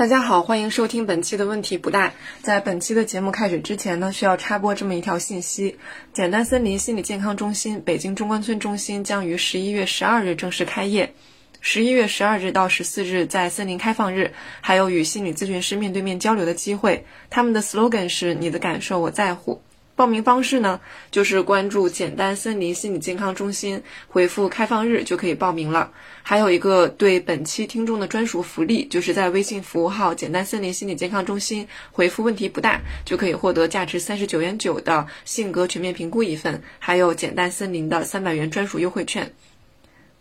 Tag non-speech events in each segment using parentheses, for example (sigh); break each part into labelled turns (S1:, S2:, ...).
S1: 大家好，欢迎收听本期的问题不大。在本期的节目开始之前呢，需要插播这么一条信息：简单森林心理健康中心北京中关村中心将于十一月十二日正式开业。十一月十二日到十四日在森林开放日，还有与心理咨询师面对面交流的机会。他们的 slogan 是“你的感受我在乎”。报名方式呢，就是关注“简单森林心理健康中心”，回复“开放日”就可以报名了。还有一个对本期听众的专属福利，就是在微信服务号“简单森林心理健康中心”回复“问题不大”，就可以获得价值三十九元九的性格全面评估一份，还有简单森林的三百元专属优惠券。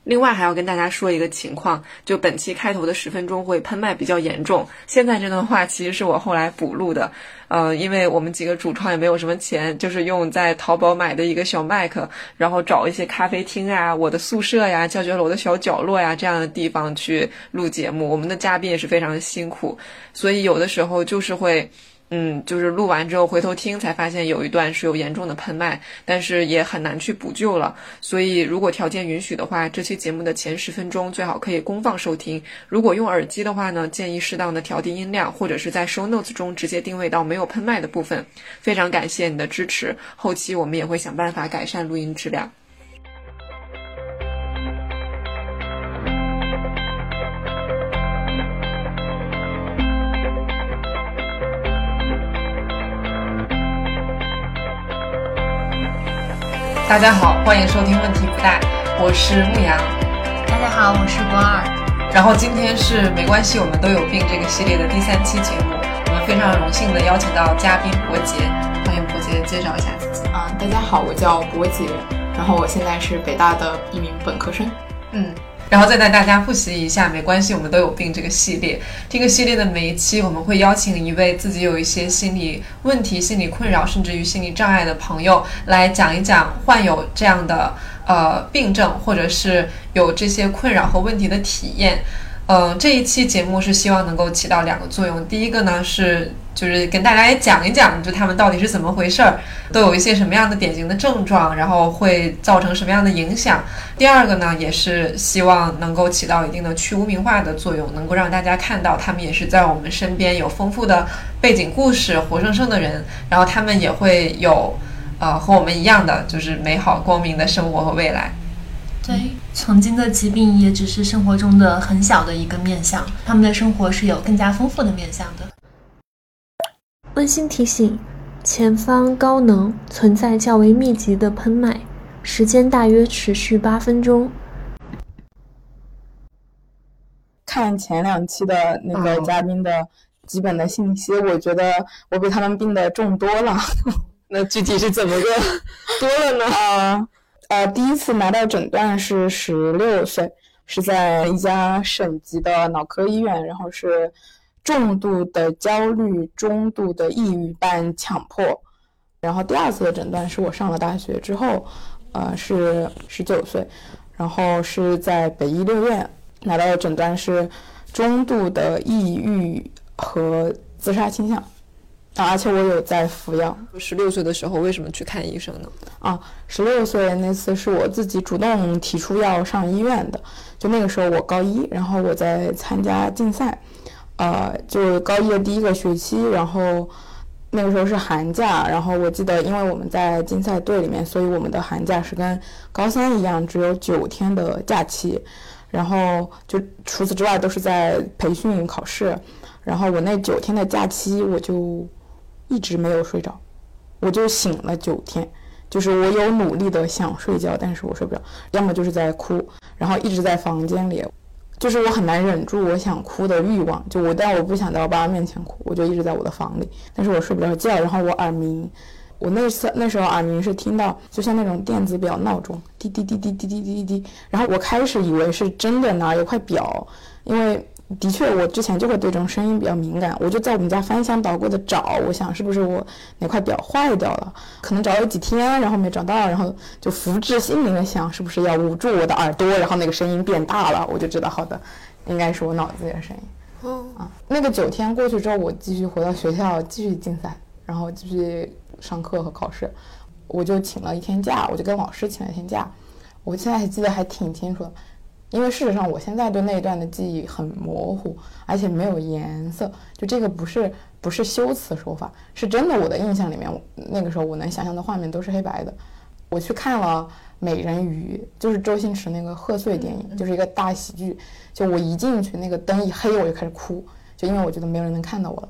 S1: 另外还要跟大家说一个情况，就本期开头的十分钟会喷麦比较严重。现在这段话其实是我后来补录的，呃，因为我们几个主创也没有什么钱，就是用在淘宝买的一个小麦克，然后找一些咖啡厅啊、我的宿舍呀、教学楼的小角落呀这样的地方去录节目。我们的嘉宾也是非常的辛苦，所以有的时候就是会。嗯，就是录完之后回头听，才发现有一段是有严重的喷麦，但是也很难去补救了。所以如果条件允许的话，这期节目的前十分钟最好可以公放收听。如果用耳机的话呢，建议适当的调低音量，或者是在 show notes 中直接定位到没有喷麦的部分。非常感谢你的支持，后期我们也会想办法改善录音质量。大家好，欢迎收听问题不大，我是牧羊。
S2: 大家好，我是博二。
S1: 然后今天是没关系，我们都有病这个系列的第三期节目，我们非常荣幸的邀请到嘉宾伯杰，欢迎伯杰介绍一下自己。
S3: 啊，大家好，我叫伯杰，然后我现在是北大的一名本科生。
S1: 嗯。然后再带大家复习一下，没关系，我们都有病这个系列。这个系列的每一期，我们会邀请一位自己有一些心理问题、心理困扰，甚至于心理障碍的朋友，来讲一讲患有这样的呃病症，或者是有这些困扰和问题的体验。嗯，这一期节目是希望能够起到两个作用。第一个呢是就是跟大家也讲一讲，就他们到底是怎么回事儿，都有一些什么样的典型的症状，然后会造成什么样的影响。第二个呢，也是希望能够起到一定的去污名化的作用，能够让大家看到他们也是在我们身边有丰富的背景故事、活生生的人，然后他们也会有呃和我们一样的就是美好光明的生活和未来。
S2: 对，曾经的疾病也只是生活中的很小的一个面相，他们的生活是有更加丰富的面相的。
S4: 温馨提醒：前方高能，存在较为密集的喷麦，时间大约持续八分钟。
S3: 看前两期的那个嘉宾的基本的信息，我觉得我比他们病的重多了。(laughs)
S1: 那具体是怎么个 (laughs) 多了呢？
S3: 啊。呃，第一次拿到诊断是十六岁，是在一家省级的脑科医院，然后是重度的焦虑、中度的抑郁伴强迫。然后第二次的诊断是我上了大学之后，呃，是十九岁，然后是在北医六院拿到的诊断是中度的抑郁和自杀倾向。而且我有在服药。
S1: 十六岁的时候为什么去看医生呢？
S3: 啊，十六岁那次是我自己主动提出要上医院的。就那个时候我高一，然后我在参加竞赛，呃，就高一的第一个学期，然后那个时候是寒假，然后我记得因为我们在竞赛队里面，所以我们的寒假是跟高三一样，只有九天的假期，然后就除此之外都是在培训考试，然后我那九天的假期我就。一直没有睡着，我就醒了九天，就是我有努力的想睡觉，但是我睡不着，要么就是在哭，然后一直在房间里，就是我很难忍住我想哭的欲望，就我但我不想在我爸妈面前哭，我就一直在我的房里，但是我睡不着觉，然后我耳鸣，我那次那时候耳鸣是听到就像那种电子表闹钟滴滴滴滴滴滴滴滴，然后我开始以为是真的哪有块表，因为。的确，我之前就会对这种声音比较敏感，我就在我们家翻箱倒柜的找，我想是不是我哪块表坏掉了，可能找了几天，然后没找到，然后就福至心灵的想，是不是要捂住我的耳朵，然后那个声音变大了，我就知道好的，应该是我脑子里的声音。哦啊，那个九天过去之后，我继续回到学校继续竞赛，然后继续上课和考试，我就请了一天假，我就跟老师请了一天假，我现在还记得还挺清楚的。因为事实上我现在对那一段的记忆很模糊，而且没有颜色。就这个不是不是修辞手法，是真的。我的印象里面，那个时候我能想象的画面都是黑白的。我去看了《美人鱼》，就是周星驰那个贺岁电影，就是一个大喜剧。就我一进去，那个灯一黑，我就开始哭，就因为我觉得没有人能看到我了。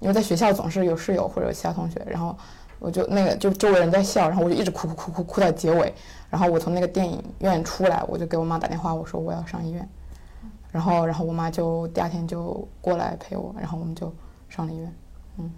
S3: 因为在学校总是有室友或者其他同学，然后我就那个就周围人在笑，然后我就一直哭哭哭哭哭到结尾。然后我从那个电影院出来，我就给我妈打电话，我说我要上医院。然后，然后我妈就第二天就过来陪我，然后我们就上了医院。嗯，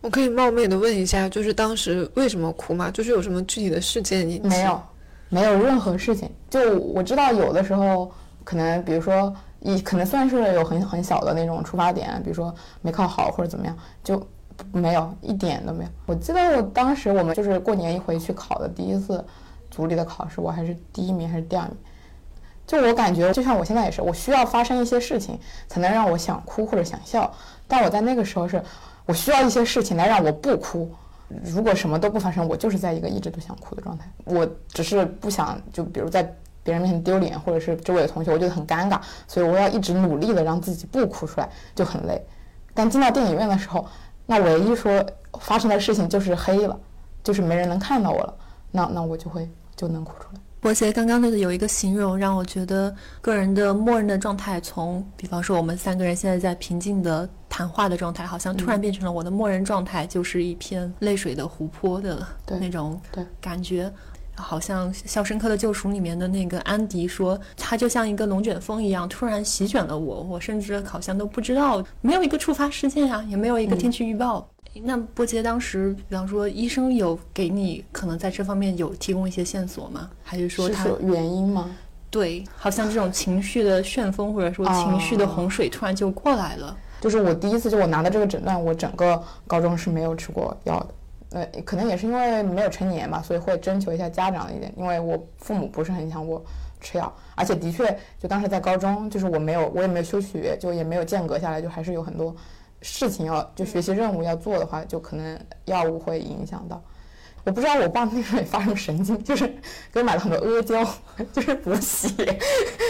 S1: 我可以冒昧的问一下，就是当时为什么哭吗？就是有什么具体的事件引起？
S3: 没有，没有任何事情。就我知道有的时候可能，比如说一可能算是有很很小的那种出发点，比如说没考好或者怎么样，就没有一点都没有。我记得我当时我们就是过年一回去考的第一次。组里的考试，我还是第一名还是第二名？就我感觉，就像我现在也是，我需要发生一些事情才能让我想哭或者想笑。但我在那个时候是，我需要一些事情来让我不哭。如果什么都不发生，我就是在一个一直都想哭的状态。我只是不想，就比如在别人面前丢脸，或者是周围的同学，我觉得很尴尬，所以我要一直努力的让自己不哭出来，就很累。但进到电影院的时候，那唯一说发生的事情就是黑了，就是没人能看到我了，那那我就会。就能哭出来。
S2: 伯杰刚刚刚的有一个形容让我觉得个人的默认的状态，从比方说我们三个人现在在平静的谈话的状态，好像突然变成了我的默认状态，就是一片泪水的湖泊的那种感觉。好像《肖申克的救赎》里面的那个安迪说，他就像一个龙卷风一样，突然席卷了我，我甚至好像都不知道，没有一个触发事件啊，也没有一个天气预报。那波杰当时，比方说，医生有给你可能在这方面有提供一些线索吗？还是说他
S3: 原因吗？
S2: 对，好像这种情绪的旋风或者说情绪的洪水突然就过来了。
S3: 就是我第一次就我拿的这个诊断，我整个高中是没有吃过药的。呃，可能也是因为没有成年嘛，所以会征求一下家长的意见。因为我父母不是很想我吃药，而且的确，就当时在高中，就是我没有，我也没有休学，就也没有间隔下来，就还是有很多。事情要就学习任务要做的话，就可能药物会影响到。我不知道我爸那时候也发什么神经，就是给我买了很多阿胶，(laughs) 就是补血，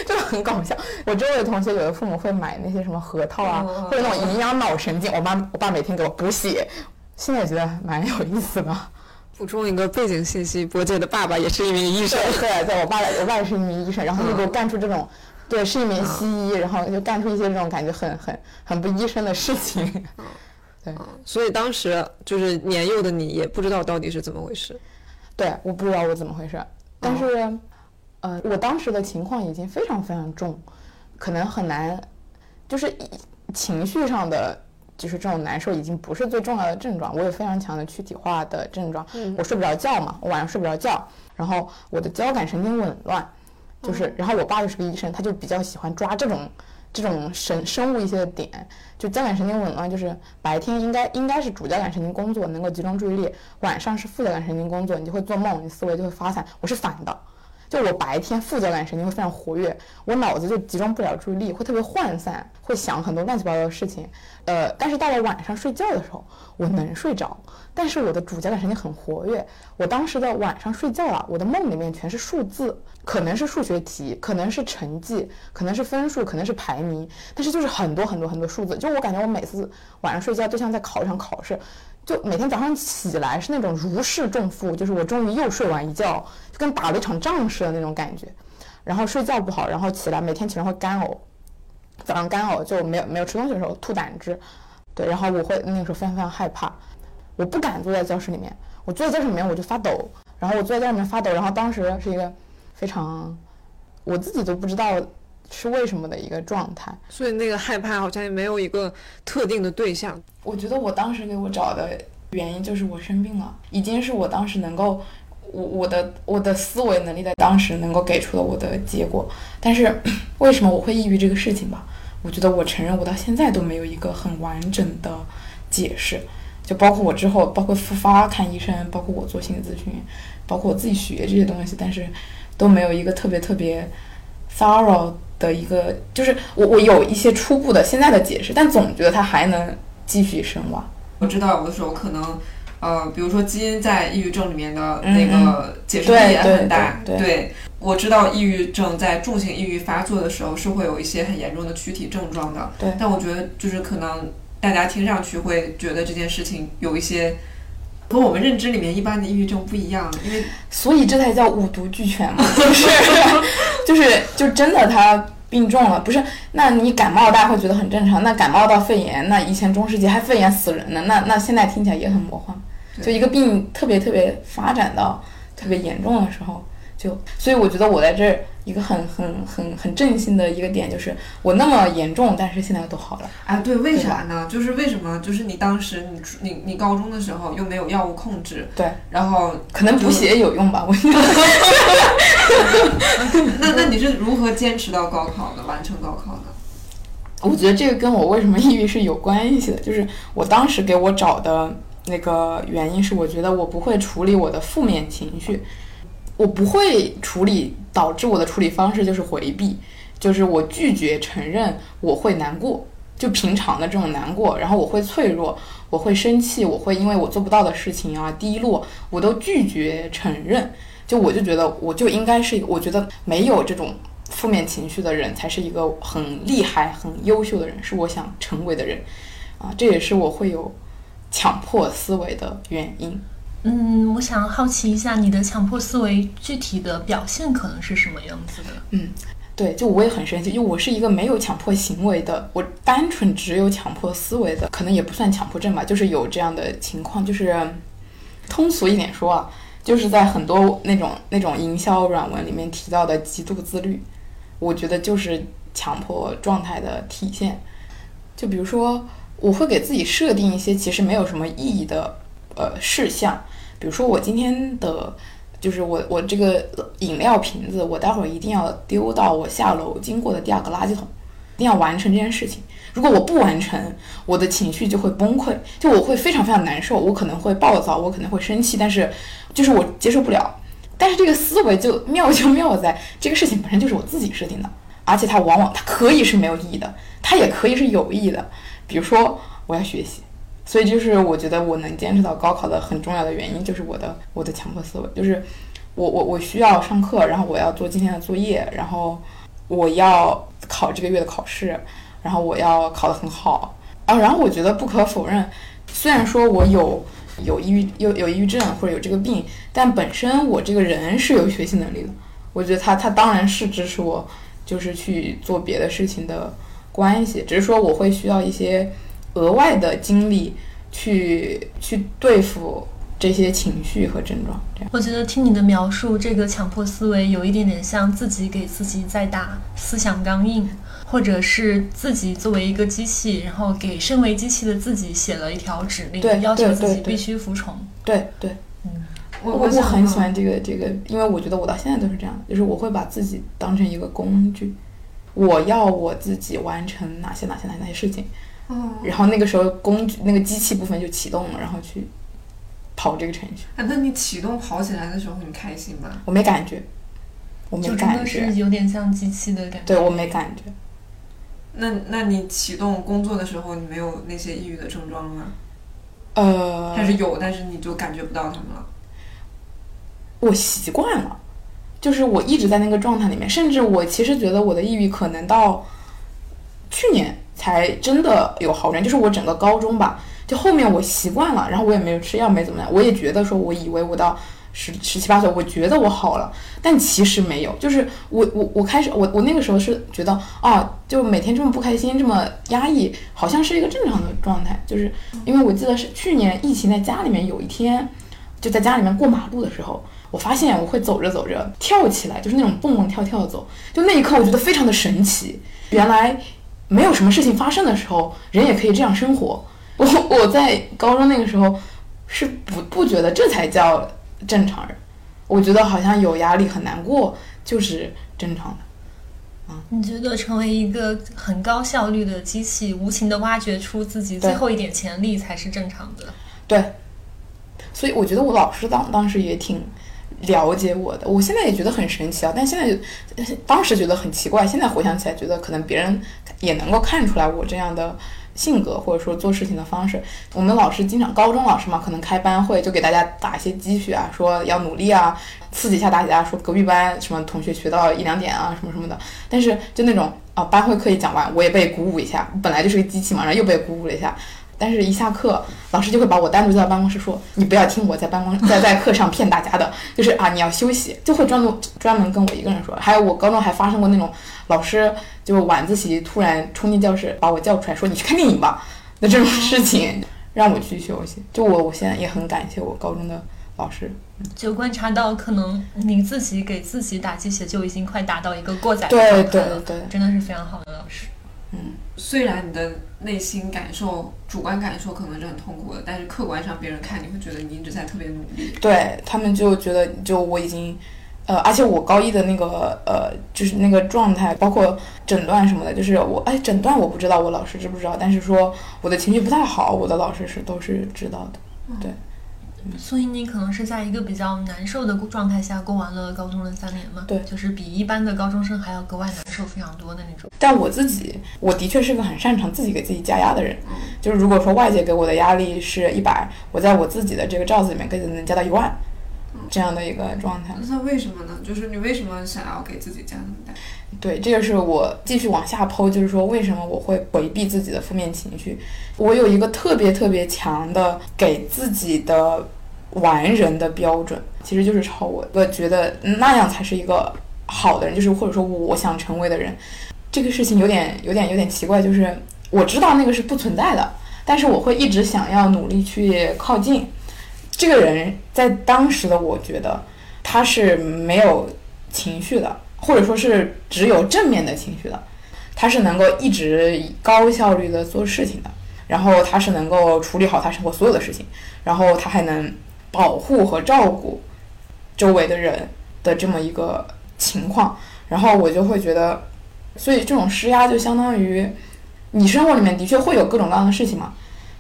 S3: 就很搞笑。我周围的同学有的父母会买那些什么核桃啊，或者那种营养脑神经。我妈我爸每天给我补血，现在觉得蛮有意思的。
S1: 补充一个背景信息：波姐的爸爸也是一名医生。
S3: 对，对我爸我爸也是一名医生，然后就给我干出这种。对，是一名西医，然后就干出一些这种感觉很很很不医生的事情。(laughs) 对，
S1: 所以当时就是年幼的你也不知道到底是怎么回事。
S3: 对，我不知道我怎么回事，但是，呃，我当时的情况已经非常非常重，可能很难，就是情绪上的就是这种难受已经不是最重要的症状。我有非常强的躯体化的症状，我睡不着觉嘛，我晚上睡不着觉，然后我的交感神经紊乱。就是，然后我爸又是个医生，他就比较喜欢抓这种这种生生物一些的点，就交感神经紊乱，就是白天应该应该是主交感神经工作，能够集中注意力，晚上是副交感神经工作，你就会做梦，你思维就会发散。我是反的，就我白天副交感神经会非常活跃，我脑子就集中不了注意力，会特别涣散，会想很多乱七八糟的事情。呃，但是到了晚上睡觉的时候，我能睡着。但是我的主交感神经很活跃，我当时的晚上睡觉了，我的梦里面全是数字，可能是数学题，可能是成绩，可能是分数，可能是排名，但是就是很多很多很多数字，就我感觉我每次晚上睡觉都像在考场考试，就每天早上起来是那种如释重负，就是我终于又睡完一觉，就跟打了一场仗似的那种感觉，然后睡觉不好，然后起来每天起床会干呕，早上干呕就没有没有吃东西的时候吐胆汁，对，然后我会那个时候非常非常害怕。我不敢坐在教室里面，我坐在教室里面我就发抖，然后我坐在教室里面发抖，然后当时是一个非常我自己都不知道是为什么的一个状态。
S1: 所以那个害怕好像也没有一个特定的对象。
S3: 我觉得我当时给我找的原因就是我生病了，已经是我当时能够我我的我的思维能力在当时能够给出的我的结果。但是 (coughs) 为什么我会抑郁这个事情吧？我觉得我承认我到现在都没有一个很完整的解释。就包括我之后，包括复发看医生，包括我做心理咨询，包括我自己学这些东西，但是都没有一个特别特别 thorough 的一个，就是我我有一些初步的现在的解释，但总觉得它还能继续深挖。
S1: 我知道有的时候可能，呃，比如说基因在抑郁症里面的那个解释力也很大。
S3: 对，
S1: 我知道抑郁症在重型抑郁发作的时候是会有一些很严重的躯体症状的。
S3: 对
S1: 但我觉得就是可能大家听上去会觉得这件事情有一些和我们认知里面一般的抑郁症不一样，因为
S3: 所以这才叫五毒俱全嘛，就是 (laughs) 就是就真的他病重了，不是？那你感冒大家会觉得很正常，那感冒到肺炎，那以前中世纪还肺炎死人呢，那那现在听起来也很魔幻。就一个病特别特别发展到特别严重的时候，就所以我觉得我在这儿一个很很很很正性的一个点就是我那么严重，但是现在都好了。
S1: 啊，对，为啥呢？就是为什么？就是你当时你你你高中的时候又没有药物控制，
S3: 对，
S1: 然后
S3: 可能补血有用吧，我 (laughs) 觉得。(laughs)
S1: 那那你是如何坚持到高考的，完成高考的？
S3: 我觉得这个跟我为什么抑郁是有关系的，就是我当时给我找的那个原因是，我觉得我不会处理我的负面情绪，我不会处理，导致我的处理方式就是回避，就是我拒绝承认我会难过，就平常的这种难过，然后我会脆弱，我会生气，我会因为我做不到的事情啊低落，我都拒绝承认，就我就觉得我就应该是，我觉得没有这种。负面情绪的人才是一个很厉害、很优秀的人，是我想成为的人，啊，这也是我会有强迫思维的原因。
S2: 嗯，我想好奇一下，你的强迫思维具体的表现可能是什么样子的？
S3: 嗯，对，就我也很生气，因为我是一个没有强迫行为的，我单纯只有强迫思维的，可能也不算强迫症吧，就是有这样的情况，就是通俗一点说啊，就是在很多那种那种营销软文里面提到的极度自律。我觉得就是强迫状态的体现，就比如说，我会给自己设定一些其实没有什么意义的呃事项，比如说我今天的，就是我我这个饮料瓶子，我待会儿一定要丢到我下楼经过的第二个垃圾桶，一定要完成这件事情。如果我不完成，我的情绪就会崩溃，就我会非常非常难受，我可能会暴躁，我可能会生气，但是就是我接受不了。但是这个思维就妙就妙在这个事情本身就是我自己设定的，而且它往往它可以是没有意义的，它也可以是有意义的。比如说我要学习，所以就是我觉得我能坚持到高考的很重要的原因就是我的我的强迫思维，就是我我我需要上课，然后我要做今天的作业，然后我要考这个月的考试，然后我要考得很好啊。然后我觉得不可否认，虽然说我有。有抑郁有有抑郁症或者有这个病，但本身我这个人是有学习能力的。我觉得他他当然是支持我，就是去做别的事情的关系，只是说我会需要一些额外的精力去去对付这些情绪和症状。这样，
S2: 我觉得听你的描述，这个强迫思维有一点点像自己给自己在打思想钢印。或者是自己作为一个机器，然后给身为机器的自己写了一条指令，要求自己必须服从。
S3: 对对，
S2: 嗯，
S3: 我我很喜欢这个这个，因为我觉得我到现在都是这样，就是我会把自己当成一个工具，我要我自己完成哪些哪些哪些哪些事情，
S1: 哦，
S3: 然后那个时候工具那个机器部分就启动了，然后去跑这个程序。
S1: 啊，那你启动跑起来的时候，你开心吗？
S3: 我没感觉，我没感
S2: 觉，是有点像机器的感觉。
S3: 对我没感觉。
S1: 那那你启动工作的时候，你没有那些抑郁的症状吗？
S3: 呃，
S1: 还是有，但是你就感觉不到他们了。
S3: 我习惯了，就是我一直在那个状态里面，甚至我其实觉得我的抑郁可能到去年才真的有好转，就是我整个高中吧，就后面我习惯了，然后我也没有吃药，没怎么样，我也觉得说，我以为我到。十十七八岁，我觉得我好了，但其实没有。就是我我我开始我我那个时候是觉得啊，就每天这么不开心，这么压抑，好像是一个正常的状态。就是因为我记得是去年疫情在家里面有一天，就在家里面过马路的时候，我发现我会走着走着跳起来，就是那种蹦蹦跳跳的走。就那一刻，我觉得非常的神奇。原来没有什么事情发生的时候，人也可以这样生活。我我在高中那个时候是不不觉得这才叫。正常人，我觉得好像有压力很难过就是正常的。嗯，
S2: 你觉得成为一个很高效率的机器，无情的挖掘出自己最后一点潜力才是正常的？
S3: 对。所以我觉得我老师当当时也挺了解我的，我现在也觉得很神奇啊。但现在就 (laughs) 当时觉得很奇怪，现在回想起来觉得可能别人也能够看出来我这样的性格或者说做事情的方式。我们老师经常，高中老师嘛，可能开班会就给大家打一些鸡血啊，说要努力啊，刺激一下大家，说隔壁班什么同学学到一两点啊，什么什么的。但是就那种啊，班会课一讲完，我也被鼓舞一下，本来就是个机器嘛，然后又被鼓舞了一下。但是，一下课，老师就会把我单独叫到办公室，说：“你不要听我在办公在 (laughs) 在课上骗大家的，就是啊，你要休息。”就会专门专门跟我一个人说。还有，我高中还发生过那种老师就晚自习突然冲进教室把我叫出来，说：“你去看电影吧。”那这种事情让我去休息。就我，我现在也很感谢我高中的老师。
S2: 就观察到，可能你自己给自己打鸡血就已经快达到一个过载
S3: 的
S2: 状
S3: 态了。对对对，
S2: 真的是非常好的老师。
S1: 嗯，虽然你的内心感受、主观感受可能是很痛苦的，但是客观上别人看你会觉得你一直在特别努力。
S3: 对他们就觉得，就我已经，呃，而且我高一的那个呃，就是那个状态，包括诊断什么的，就是我哎，诊断我不知道，我老师知不知道？但是说我的情绪不太好，我的老师是都是知道的，对。
S2: 所以你可能是在一个比较难受的状态下过完了高中的三年嘛？
S3: 对，
S2: 就是比一般的高中生还要格外难受非常多的那种。
S3: 但我自己，我的确是个很擅长自己给自己加压的人。就是如果说外界给我的压力是一百，我在我自己的这个罩子里面，给自己能加到一万，这样的一个状态。
S1: 那为什么呢？就是你为什么想要给自己加那么大？
S3: 对，这个是我继续往下剖，就是说为什么我会回避自己的负面情绪。我有一个特别特别强的给自己的。完人的标准其实就是超我，我觉得那样才是一个好的人，就是或者说我想成为的人。这个事情有点有点有点奇怪，就是我知道那个是不存在的，但是我会一直想要努力去靠近这个人。在当时的我觉得他是没有情绪的，或者说是只有正面的情绪的，他是能够一直高效率的做事情的，然后他是能够处理好他生活所有的事情，然后他还能。保护和照顾周围的人的这么一个情况，然后我就会觉得，所以这种施压就相当于你生活里面的确会有各种各样的事情嘛，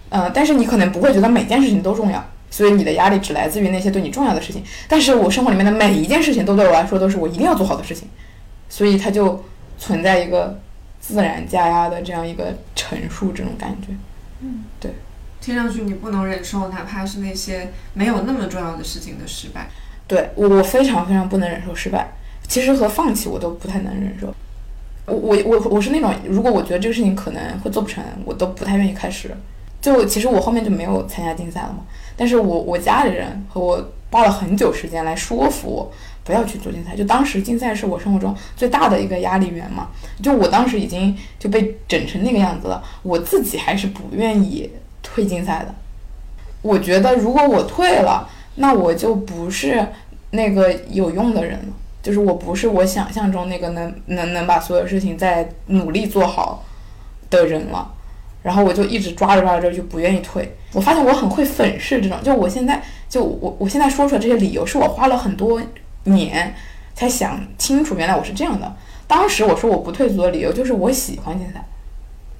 S3: 呃，但是你可能不会觉得每件事情都重要，所以你的压力只来自于那些对你重要的事情。但是我生活里面的每一件事情都对我来说都是我一定要做好的事情，所以它就存在一个自然加压的这样一个陈述这种感觉，
S1: 嗯，
S3: 对。
S1: 听上去你不能忍受，哪怕是那些没有那么重要的事情的失败。
S3: 对我，我非常非常不能忍受失败。其实和放弃我都不太能忍受。我我我我是那种，如果我觉得这个事情可能会做不成，我都不太愿意开始。就其实我后面就没有参加竞赛了嘛。但是我我家里人和我花了很久时间来说服我不要去做竞赛。就当时竞赛是我生活中最大的一个压力源嘛。就我当时已经就被整成那个样子了，我自己还是不愿意。退竞赛的，我觉得如果我退了，那我就不是那个有用的人了，就是我不是我想象中那个能能能把所有事情再努力做好的人了。然后我就一直抓着抓着就不愿意退。我发现我很会粉饰这种，就我现在就我我现在说出来这些理由，是我花了很多年才想清楚，原来我是这样的。当时我说我不退租的理由就是我喜欢竞赛。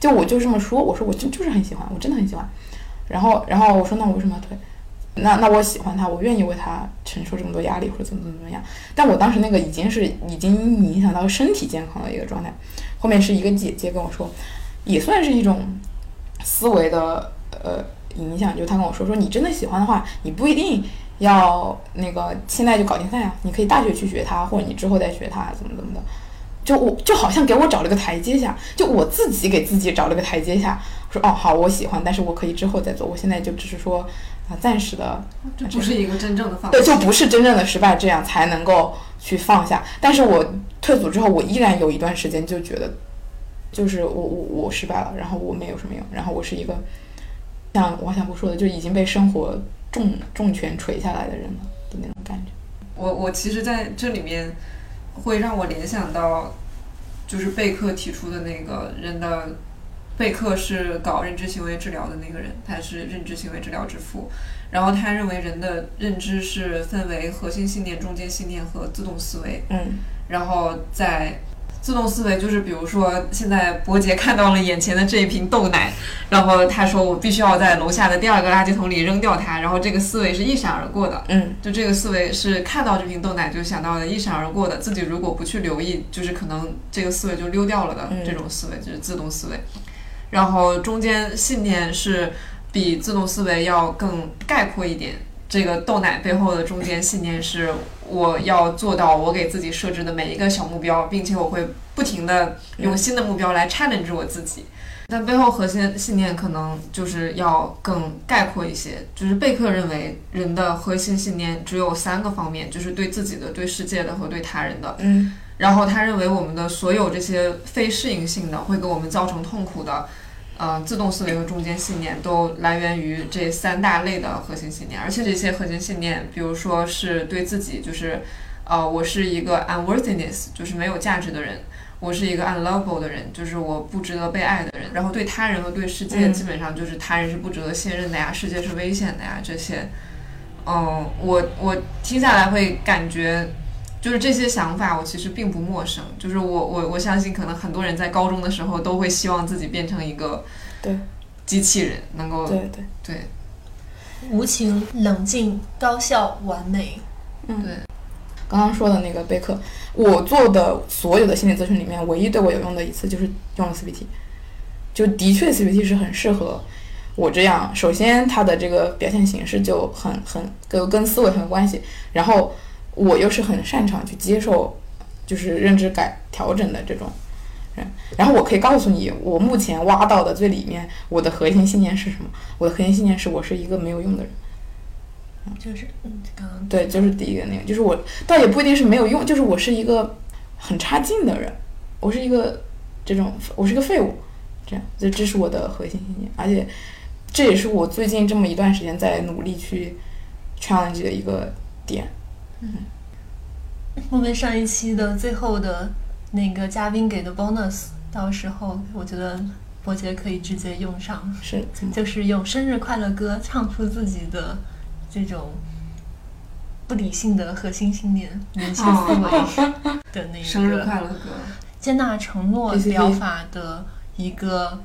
S3: 就我就这么说，我说我就就是很喜欢，我真的很喜欢。然后，然后我说那我为什么要退？那那我喜欢他，我愿意为他承受这么多压力或者怎么怎么怎么样。但我当时那个已经是已经影响到身体健康的一个状态。后面是一个姐姐跟我说，也算是一种思维的呃影响，就他跟我说说你真的喜欢的话，你不一定要那个现在就搞竞赛啊，你可以大学去学它，或者你之后再学它，怎么怎么的。就我就好像给我找了个台阶下，就我自己给自己找了个台阶下，说哦好，我喜欢，但是我可以之后再做，我现在就只是说啊暂时的，
S1: 这不是一个真正的放弃，
S3: 对，就不是真正的失败，这样才能够去放下。但是我退组之后，我依然有一段时间就觉得，就是我我我失败了，然后我没有什么用，然后我是一个像王小波说的，就已经被生活重重拳锤下来的人了的那种感觉。
S1: 我我其实在这里面。会让我联想到，就是贝克提出的那个人的，贝克是搞认知行为治疗的那个人，他是认知行为治疗之父。然后他认为人的认知是分为核心信念、中间信念和自动思维。
S3: 嗯，
S1: 然后在。自动思维就是，比如说，现在伯杰看到了眼前的这一瓶豆奶，然后他说：“我必须要在楼下的第二个垃圾桶里扔掉它。”然后这个思维是一闪而过的，
S3: 嗯，
S1: 就这个思维是看到这瓶豆奶就想到的，一闪而过的。自己如果不去留意，就是可能这个思维就溜掉了的。这种思维就是自动思维。然后中间信念是比自动思维要更概括一点。这个豆奶背后的中间信念是，我要做到我给自己设置的每一个小目标，并且我会不停的用新的目标来 challenge 我自己。但背后核心信念可能就是要更概括一些，就是贝克认为人的核心信念只有三个方面，就是对自己的、对世界的和对他人的。
S3: 嗯
S1: 然后他认为我们的所有这些非适应性的会给我们造成痛苦的，呃，自动思维和中间信念都来源于这三大类的核心信念，而且这些核心信念，比如说是对自己，就是，呃，我是一个 unworthiness，就是没有价值的人。我是一个 unlovable 的人，就是我不值得被爱的人。然后对他人和对世界，
S3: 嗯
S1: 基本上就是他人是不值得信任的呀，世界是危险的呀，这些。嗯，我我听下来会感觉，就是这些想法我其实并不陌生。就是我我我相信，可能很多人在高中的时候都会希望自己变成一个
S3: 对
S1: 机器人，能够
S3: 对对，
S1: 对
S4: 无情、冷静、高效、完美。
S1: 嗯对
S3: 刚刚说的那个备课，我做的所有的心理咨询里面，唯一对我有用的一次就是用了 CBT，就的确 CBT 是很适合我这样。首先，它的这个表现形式就很很跟跟思维很有关系，然后我又是很擅长去接受就是认知改调整的这种人。然后我可以告诉你，我目前挖到的最里面，我的核心信念是什么？我的核心信念是我是一个没有用的人。
S4: 就是嗯，刚刚
S3: 对，就是第一个那个，就是我倒也不一定是没有用，就是我是一个很差劲的人，我是一个这种，我是一个废物，这样，这这是我的核心信念，而且这也是我最近这么一段时间在努力去 challenge 的一个点。
S4: 我们上一期的最后的那个嘉宾给的 bonus，到时候我觉得伯杰可以直接用上，
S3: 是？
S4: 就是用生日快乐歌唱出自己的这种不理性的核心信念、人性思维的那个 (laughs)
S1: 生日
S4: 个
S1: 快乐歌，
S4: 接纳承诺疗法的一个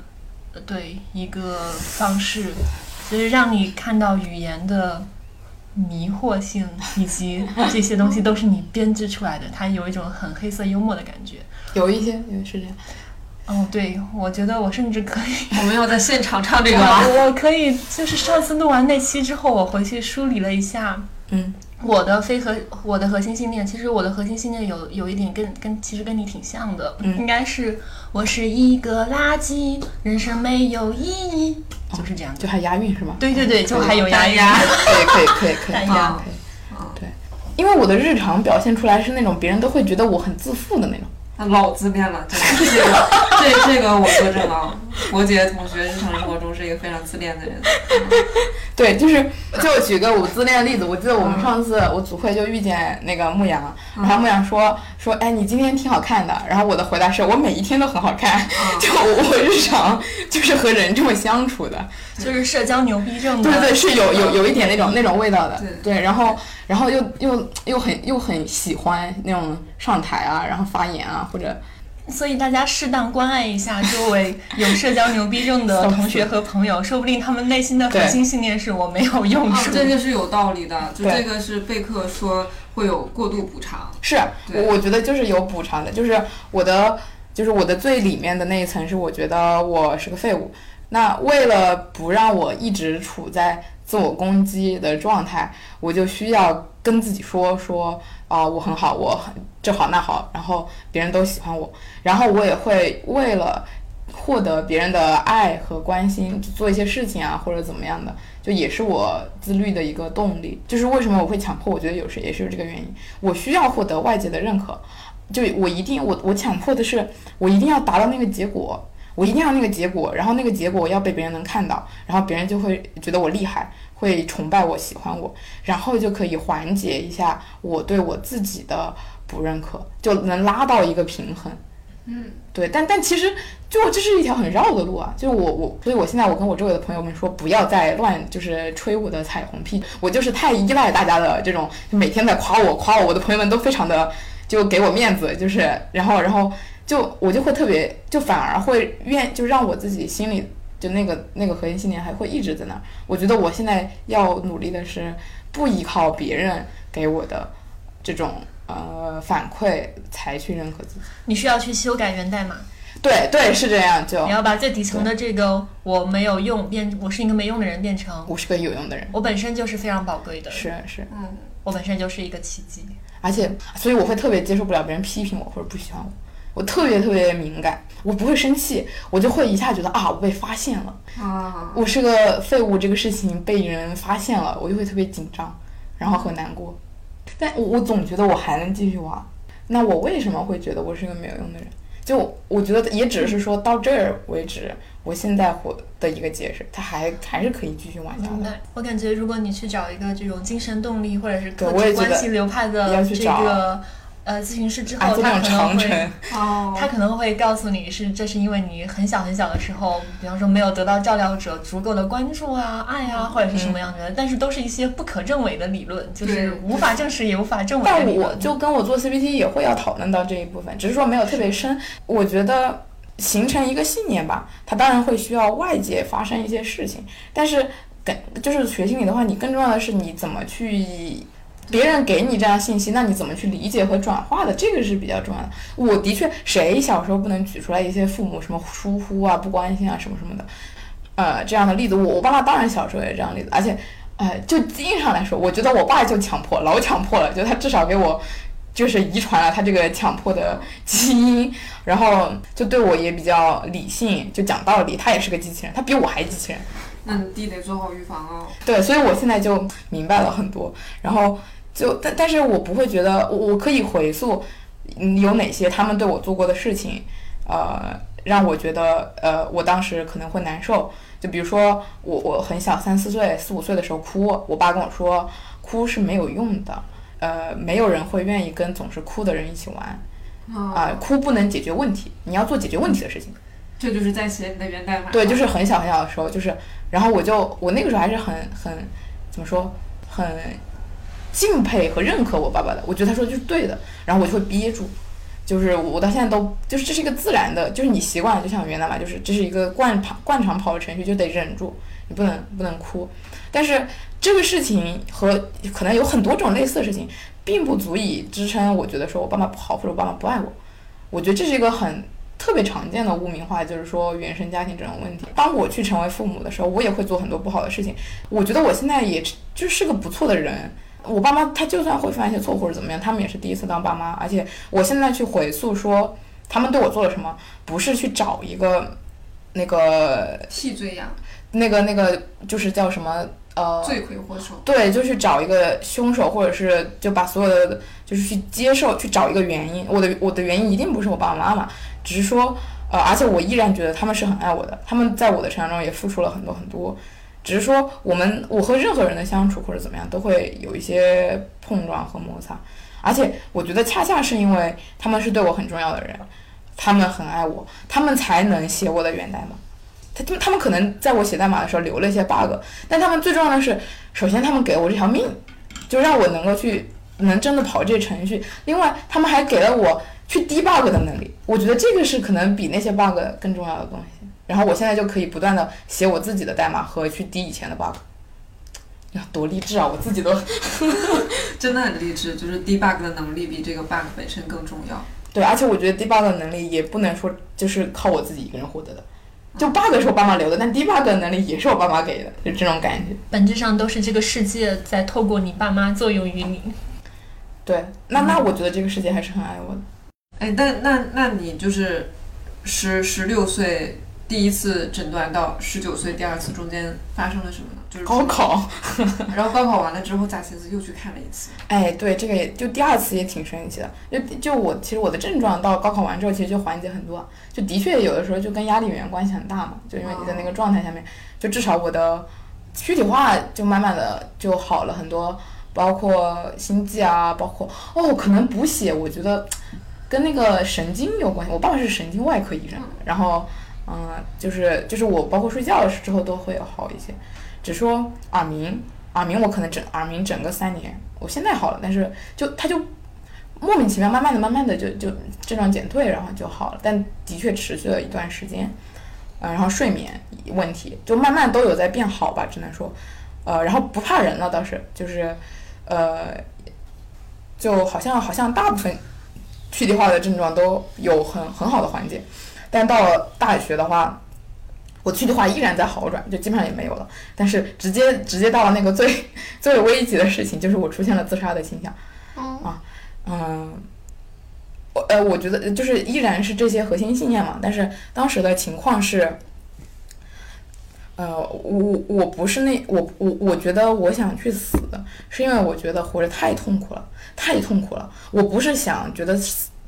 S4: 呃对一个方式，就是让你看到语言的迷惑性，(laughs) 以及这些东西都是你编织出来的，它有一种很黑色幽默的感觉。
S3: 有一些，有是这样。
S4: 哦，对，我觉得我甚至可以，(laughs)
S1: 我们要在现场唱这个吗？(laughs)
S4: 我我可以，就是上次录完那期之后，我回去梳理了一下，
S3: 嗯，
S4: 我的非核我的核心信念，其实我的核心信念有有一点跟跟其实跟你挺像的，
S3: 嗯
S4: 应该是我是一个垃圾，人生没有意义，就是这样。
S3: 就还押韵是吗？
S4: 对对对，就还有押韵。
S3: 可以可以可以可以 (laughs)
S4: 单押
S3: 可以。对，因为我的日常表现出来是那种别人都会觉得我很自负的那种。
S1: 那老自恋了，这个这这个我作证了。(laughs) 伯杰同学日常生活中是一个非常自恋的人，(laughs)
S3: 对，就是就举个我自恋的例子，我记得我们上次我组会就遇见那个牧羊，然后牧羊说说，哎，你今天挺好看的。然后我的回答是我每一天都很好看，(laughs) 就我我日常就是和人这么相处的。
S4: 就是社交牛逼症的。
S3: 对对，是有有有一点那种那种味道的。
S1: 对
S3: 对，然后然后又又又很又很喜欢那种上台啊，然后发言啊，或者
S4: 所以大家适当关爱一下周围有社交牛逼症的同学和朋友，说不定他们内心的核心信念是我没有用
S1: 啊，
S4: 处。
S1: 这个是有道理的。就这个是贝克说会有过度补偿，
S3: 是，我我觉得就是有补偿的，就是我的，就是我的最里面的那一层是我觉得我是个废物。那为了不让我一直处在自我攻击的状态，我就需要跟自己说说啊、我很好，我很这好那好，然后别人都喜欢我，然后我也会为了获得别人的爱和关心，做一些事情啊，或者怎么样的，就也是我自律的一个动力。就是为什么我会强迫，我觉得有时也是有这个原因，我需要获得外界的认可，就我一定我我强迫的是我一定要达到那个结果，我一定要那个结果，然后那个结果要被别人能看到，然后别人就会觉得我厉害，会崇拜我、喜欢我，然后就可以缓解一下我对我自己的不认可，就能拉到一个平衡。
S1: 嗯，
S3: 对，但但其实就这是一条很绕的路啊，就我我，所以我现在我跟我周围的朋友们说，不要再乱就是吹我的彩虹屁，我就是太依赖大家的这种，就每天在夸我夸我，我的朋友们都非常的就给我面子，就是然后然后就我就会特别就反而会愿就让我自己心里就那个那个核心信念还会一直在那儿。我觉得我现在要努力的是不依靠别人给我的这种呃反馈才去认可自己。
S4: 你需要去修改源代码。
S3: 对对是这样，就
S2: 你要把最底层的这个我没有用变，我是一个没用的人，变成
S3: 我是个有用的人，
S2: 我本身就是非常宝贵的，
S3: 是是，
S1: 嗯，
S2: 我本身就是一个奇迹。
S3: 而且所以我会特别接受不了别人批评我或者不喜欢我，我特别特别敏感，我不会生气，我就会一下觉得啊我被发现了，
S1: 啊，
S3: 我是个废物，这个事情被人发现了，我就会特别紧张，然后很难过。但我我总觉得我还能继续玩，那我为什么会觉得我是个没有用的人？就我觉得也只是说到这儿为止，我现在活的一个解释，他还还是可以继续往下的。
S2: 我感觉如果你去找一个这种精神动力或者是关系流派的这个呃咨询师之
S3: 啊，
S2: 后，他可能会他可能会告诉你是这是因为你很小很小的时候，比方说没有得到照料者足够的关注啊、爱啊，或者是什么样的，但是都是一些不可证伪的理论，就是无法证实也无法证伪
S3: 但我。就跟我做 CBT 也会要讨论到这一部分，只是说没有特别深。我觉得形成一个信念吧，它当然会需要外界发生一些事情，但是跟就是学心理的话，你更重要的是你怎么去。别人给你这样信息，那你怎么去理解和转化的？这个是比较重要的。我的确，谁小时候不能举出来一些父母什么疏忽啊、不关心啊什么什么的，呃，这样的例子？我我爸妈当然小时候也这样例子，而且，呃，就基因上来说，我觉得我爸就强迫，老强迫了，就他至少给我就是遗传了他这个强迫的 (laughs) 基因，然后就对我也比较理性，就讲道理。他也是个机器人，他比我还机器人。
S1: 那你弟得做好预防哦。
S3: 对，所以我现在就明白了很多，然后就但但是我不会觉得我我可以回溯，嗯，有哪些他们对我做过的事情，呃，让我觉得呃我当时可能会难受。就比如说我我很小三四岁四五岁的时候哭，我爸跟我说哭是没有用的，呃，没有人会愿意跟总是哭的人一起玩，啊、哭不能解决问题，你要做解决问题的事情。
S1: 这就是在写你的源代码。
S3: 对，就是很小很小的时候，就是，然后我就我那个时候还是很很怎么说，很敬佩和认可我爸爸的，我觉得他说的就是对的，然后我就会憋住，就是我到现在都就是这是一个自然的，就是你习惯了，就像原来嘛，就是这是一个惯跑惯常跑的程序，就得忍住，你不能不能哭，但是这个事情和可能有很多种类似的事情，并不足以支撑我觉得说我爸妈不好或者我爸妈不爱我，我觉得这是一个很特别常见的污名化，就是说原生家庭这种问题。当我去成为父母的时候，我也会做很多不好的事情。我觉得我现在也就是个不错的人。我爸妈他就算会犯一些错或者怎么样，他们也是第一次当爸妈。而且我现在去回溯说他们对我做了什么，不是去找一个那个
S1: 替罪羊，
S3: 那个那个就是叫什么呃
S1: 罪魁祸首。
S3: 对，就去找一个凶手，或者是就把所有的就是去接受，去找一个原因。我的我的原因一定不是我爸爸妈妈，只是说呃，而且我依然觉得他们是很爱我的，他们在我的成长中也付出了很多很多。只是说我们我和任何人的相处或者怎么样，都会有一些碰撞和摩擦。而且我觉得恰恰是因为他们是对我很重要的人，他们很爱我，他们才能写我的源代码。他他们可能在我写代码的时候留了一些 bug，但他们最重要的是，首先他们给了我这条命，就让我能够去能真的跑这程序。另外，他们还给了我去 debug 的能力，我觉得这个是可能比那些 bug 更重要的东西。然后我现在就可以不断的写我自己的代码和去滴以前的 bug。呀，多励志啊！我自己都 (laughs)
S1: 真的很励志，就是 debug 的能力比这个 bug 本身更重要。
S3: 对，而且我觉得 debug 的能力也不能说就是靠我自己一个人获得的，就 bug 是我爸妈留的，但 debug 的能力也是我爸妈给的，就这种感觉。
S2: 本质上都是这个世界在透过你爸妈作用于你。
S3: 对，那那我觉得这个世界还是很爱我的。
S1: 哎，那那那你就是十十六岁第一次诊断到十九岁第二次中间发生了什么呢？就是
S3: 高考，(laughs)
S1: 然后高考完了之后，贾晴子又去看了一次。
S3: 哎，对，这个也就第二次也挺神奇的。就就我其实我的症状到高考完之后，其实就缓解很多。就的确有的时候就跟压力源关系很大嘛，就因为你在那个状态下面，就至少我的躯体化就慢慢的就好了很多，包括心悸啊，包括哦，可能补血，我觉得跟那个神经有关系。我爸爸是神经外科医生，然后嗯、就是就是我包括睡觉之后都会好一些。只说耳鸣，耳鸣我可能整耳鸣整个三年，我现在好了，但是就它就莫名其妙，慢慢的、慢慢的就就症状减退，然后就好了，但的确持续了一段时间。呃，然后睡眠问题就慢慢都有在变好吧，只能说，呃，然后不怕人了倒是，就是，呃，就好像好像大部分躯体化的症状都有很很好的缓解，但到了大学的话，我躯体化依然在好转，就基本上也没有了。但是直接直接到了那个最 (laughs) 最危急的事情，就是我出现了自杀的倾向。啊，嗯，我呃，我觉得就是依然是这些核心信念嘛。但是当时的情况是，呃，我我不是那我我我觉得我想去死，是因为我觉得活着太痛苦了，太痛苦了。我不是想觉得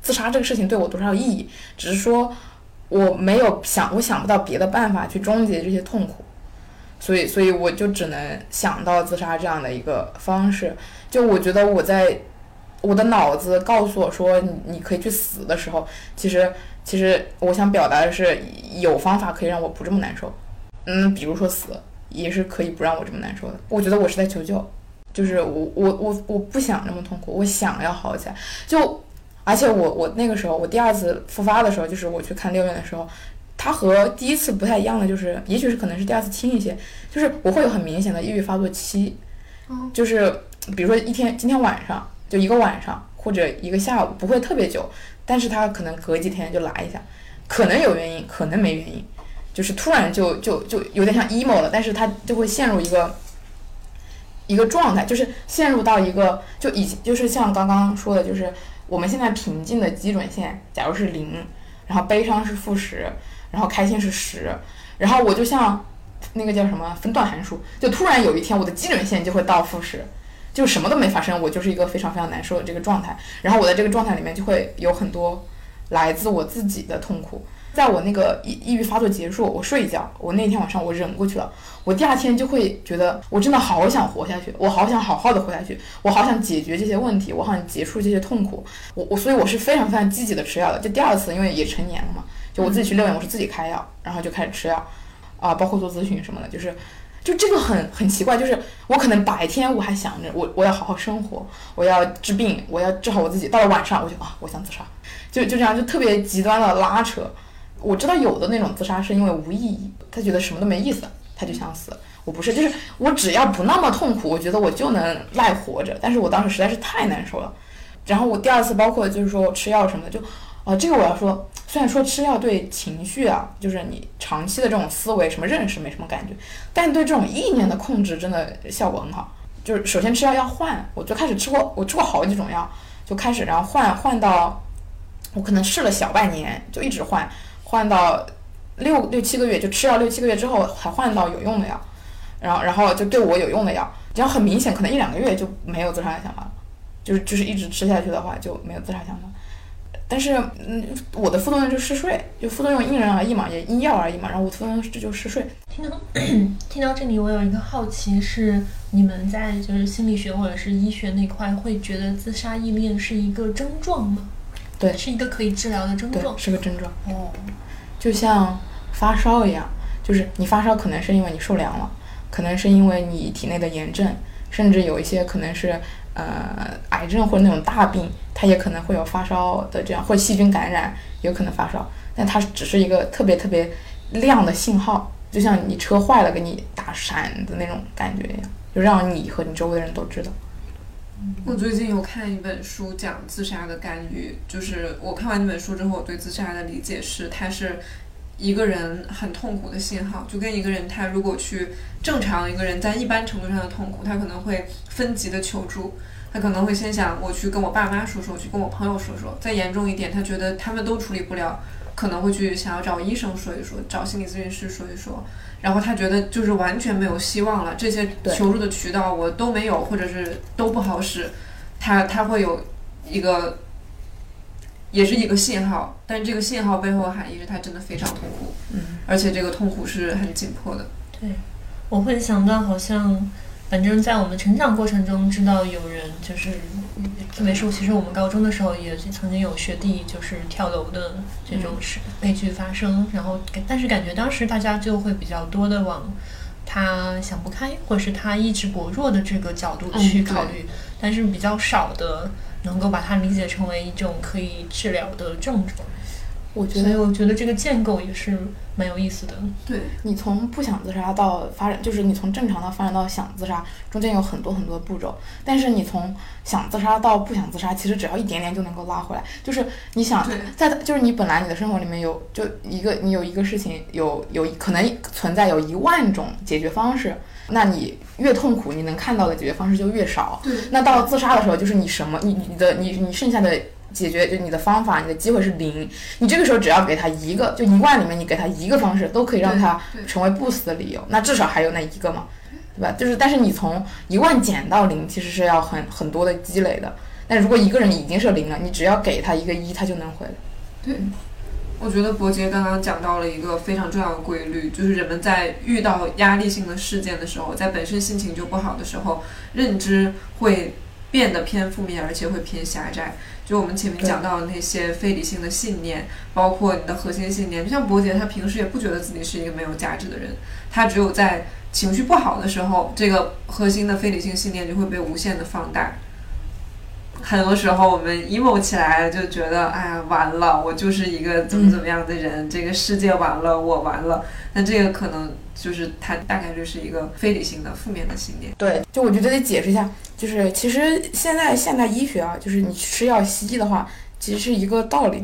S3: 自杀这个事情对我多少有意义，只是说我没有想，我想不到别的办法去终结这些痛苦，所以所以我就只能想到自杀这样的一个方式。就我觉得我在。我的脑子告诉我说，你你可以去死的时候，其实其实我想表达的是，有方法可以让我不这么难受。嗯，比如说死，也是可以不让我这么难受的。我觉得我是在求救，就是我我我我不想这么痛苦，我想要好起来。就而且我我那个时候，我第二次复发的时候，就是我去看六院的时候，它和第一次不太一样的就是，也许是可能是第二次轻一些，就是我会有很明显的抑郁发作期，就是比如说一天今天晚上。就一个晚上或者一个下午，不会特别久，但是它可能隔几天就来一下，可能有原因，可能没原因，就是突然就就就有点像 emo 了，但是它就会陷入一个一个状态，就是陷入到一个就以就是像刚刚说的，就是我们现在平静的基准线，假如是零，然后悲伤是负十，然后开心是十，然后我就像那个叫什么分段函数，就突然有一天我的基准线就会到负十。就什么都没发生，我就是一个非常非常难受的这个状态。然后我在这个状态里面就会有很多来自我自己的痛苦。在我那个抑抑郁发作结束，我睡一觉，我那天晚上我忍过去了。我第二天就会觉得我真的好想活下去，我好想好好的活下去，我好想解决这些问题，我好想结束这些痛苦。我我所以我是非常非常积极的吃药的。就第二次，因为也成年了嘛，就我自己去六院，我是自己开药，然后就开始吃药，啊，包括做咨询什么的，就是。就这个很很奇怪，就是我可能白天我还想着我我要好好生活，我要治病，我要治好我自己。到了晚上我就啊，我想自杀，就就这样就特别极端的拉扯。我知道有的那种自杀是因为无意义，他觉得什么都没意思，他就想死。我不是，就是我只要不那么痛苦，我觉得我就能赖活着。但是我当时实在是太难受了，然后我第二次包括就是说吃药什么的，就啊这个我要说。虽然说吃药对情绪啊，就是你长期的这种思维什么认识没什么感觉，但对这种意念的控制真的效果很好。就是首先吃药要换，我就开始吃过，我吃过好几种药，就开始然后换换到，我可能试了小半年，就一直换，换到六六七个月，就吃药六七个月之后才换到有用的药，然后然后就对我有用的药，然后很明显可能一两个月就没有自杀的想法了，就是就是一直吃下去的话就没有自杀想法。但是，嗯，我的副作用就是嗜睡，就副作用因人而异嘛，也因药而异嘛。然后我副作用这就嗜睡。
S4: 听到 (clears throat) 听到这里，我有一个好奇是，你们在就是心理学或者是医学那块，会觉得自杀意念是一个症状吗？
S3: 对，
S4: 是一个可以治疗的症状，
S3: 是个症状。
S4: 哦，
S3: 就像发烧一样，就是你发烧可能是因为你受凉了，可能是因为你体内的炎症，甚至有一些可能是。呃，癌症或者那种大病，它也可能会有发烧的这样，或细菌感染有可能发烧，但它只是一个特别特别亮的信号，就像你车坏了给你打闪的那种感觉一样，就让你和你周围的人都知道。
S1: 我最近有看一本书讲自杀的干预，就是我看完那本书之后，我对自杀的理解是，它是。一个人很痛苦的信号，就跟一个人他如果去正常一个人在一般程度上的痛苦，他可能会分级的求助，他可能会先想我去跟我爸妈说说，我去跟我朋友说说，再严重一点，他觉得他们都处理不了，可能会去想要找医生说一说，找心理咨询师说一说，然后他觉得就是完全没有希望了，这些求助的渠道我都没有，或者是都不好使，他他会有一个。也是一个信号，但这个信号背后的含义是他真的非常痛苦，
S3: 嗯，
S1: 而且这个痛苦是很紧迫的。
S4: 对，我会想到好像，反正在我们成长过程中，知道有人就是，特别是其实我们高中的时候也曾经有学弟就是跳楼的这种事悲剧发生，然后但是感觉当时大家就会比较多的往他想不开或者是他意志薄弱的这个角度去考虑，但是比较少的。能够把它理解成为一种可以治疗的症状。
S3: 我觉得
S4: 所以我觉得这个建构也是蛮有意思的。
S1: 对，
S3: 你从不想自杀到发展，就是你从正常的发展到想自杀，中间有很多很多步骤。但是你从想自杀到不想自杀，其实只要一点点就能够拉回来。就是你想在，就是你本来你的生活里面有就一个，你有一个事情有有可能存在有一万种解决方式，那你越痛苦，你能看到的解决方式就越少。
S1: 对
S3: 那到自杀的时候，就是你什么，你你的你你剩下的解决，就你的方法，你的机会是零。你这个时候只要给他一个，就一万里面你给他一个方式，都可以让他成为不死的理由。那至少还有那一个嘛，对吧？就是但是你从一万减到零，其实是要很很多的积累的。但如果一个人已经是零了，你只要给他一个一，他就能回来。
S1: 对，我觉得伯杰刚刚讲到了一个非常重要的规律，就是人们在遇到压力性的事件的时候，在本身心情就不好的时候，认知会变得偏负面，而且会偏狭窄。就我们前面讲到的那些非理性的信念，包括你的核心信念，就像伯杰，他平时也不觉得自己是一个没有价值的人，他只有在情绪不好的时候，这个核心的非理性信念就会被无限的放大。很多时候我们 emo 起来就觉得，哎呀，完了，我就是一个怎么怎么样的人，这个世界完了，我完了。那这个可能就是它大概率是一个非理性的负面的信念。
S3: 对，就我觉得得解释一下，就是其实现在现代医学啊，就是你吃药西医的话，其实是一个道理。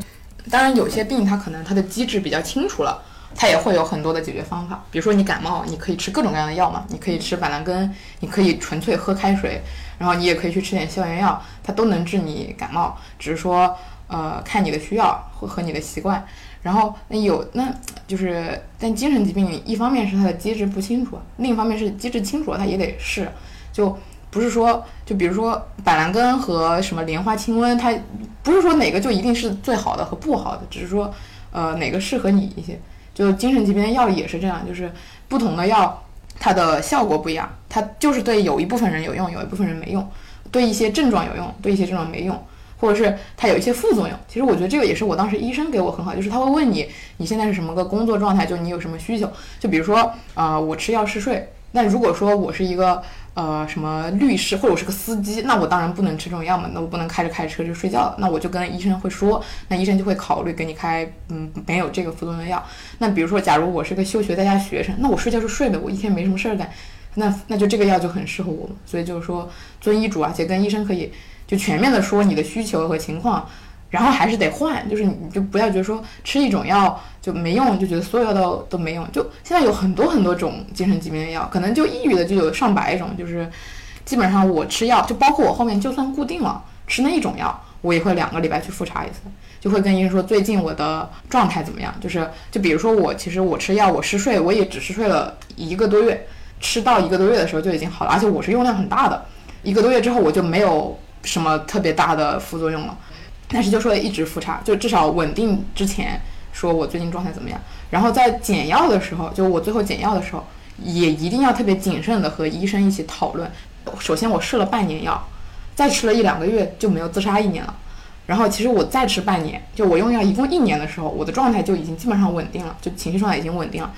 S3: 当然，有些病它可能它的机制比较清楚了，它也会有很多的解决方法。比如说你感冒，你可以吃各种各样的药嘛，你可以吃板蓝根，你可以纯粹喝开水，然后你也可以去吃点消炎药，它都能治你感冒，只是说呃看你的需要和和你的习惯。然后那有那就是，但精神疾病一方面是它的机制不清楚，另一方面是机制清楚了它也得试，就不是说就比如说板蓝根和什么莲花清瘟，它不是说哪个就一定是最好的和不好的，只是说呃哪个适合你一些。就精神疾病的药也是这样，就是不同的药它的效果不一样，它就是对有一部分人有用，有一部分人没用，对一些症状有用，对一些症状没用。或者是它有一些副作用。其实我觉得这个也是我当时医生给我很好，就是他会问你你现在是什么个工作状态，就你有什么需求。就比如说，呃，我吃药嗜睡。那如果说我是一个呃什么律师，或者我是个司机，那我当然不能吃这种药嘛，那我不能开着开着车就睡觉了。那我就跟医生会说，那医生就会考虑给你开嗯没有这个副作用的药。那比如说，假如我是个休学在家学生，那我睡觉就睡呗，我一天没什么事儿干，那那就这个药就很适合我。所以就是说遵医嘱，而且跟医生可以就全面的说你的需求和情况。然后还是得换，就是你就不要觉得说吃一种药就没用，就觉得所有药都都没用。就现在有很多很多种精神疾病的药，可能就抑郁的就有上百种，就是基本上我吃药，就包括我后面就算固定了吃那一种药，我也会两个礼拜去复查一次，就会跟医生说最近我的状态怎么样。就是就比如说我其实我吃药我嗜睡，我也只是睡了一个多月，吃到一个多月的时候就已经好了，而且我是用量很大的，一个多月之后我就没有什么特别大的副作用了。但是就说一直复查，就至少稳定之前说我最近状态怎么样。然后在减药的时候，就我最后减药的时候，也一定要特别谨慎的和医生一起讨论。首先我试了半年药，再吃了一两个月就没有自杀意念了。然后其实我再吃半年，就我用药一共一年的时候，我的状态就已经基本上稳定了，就情绪状态已经稳定了。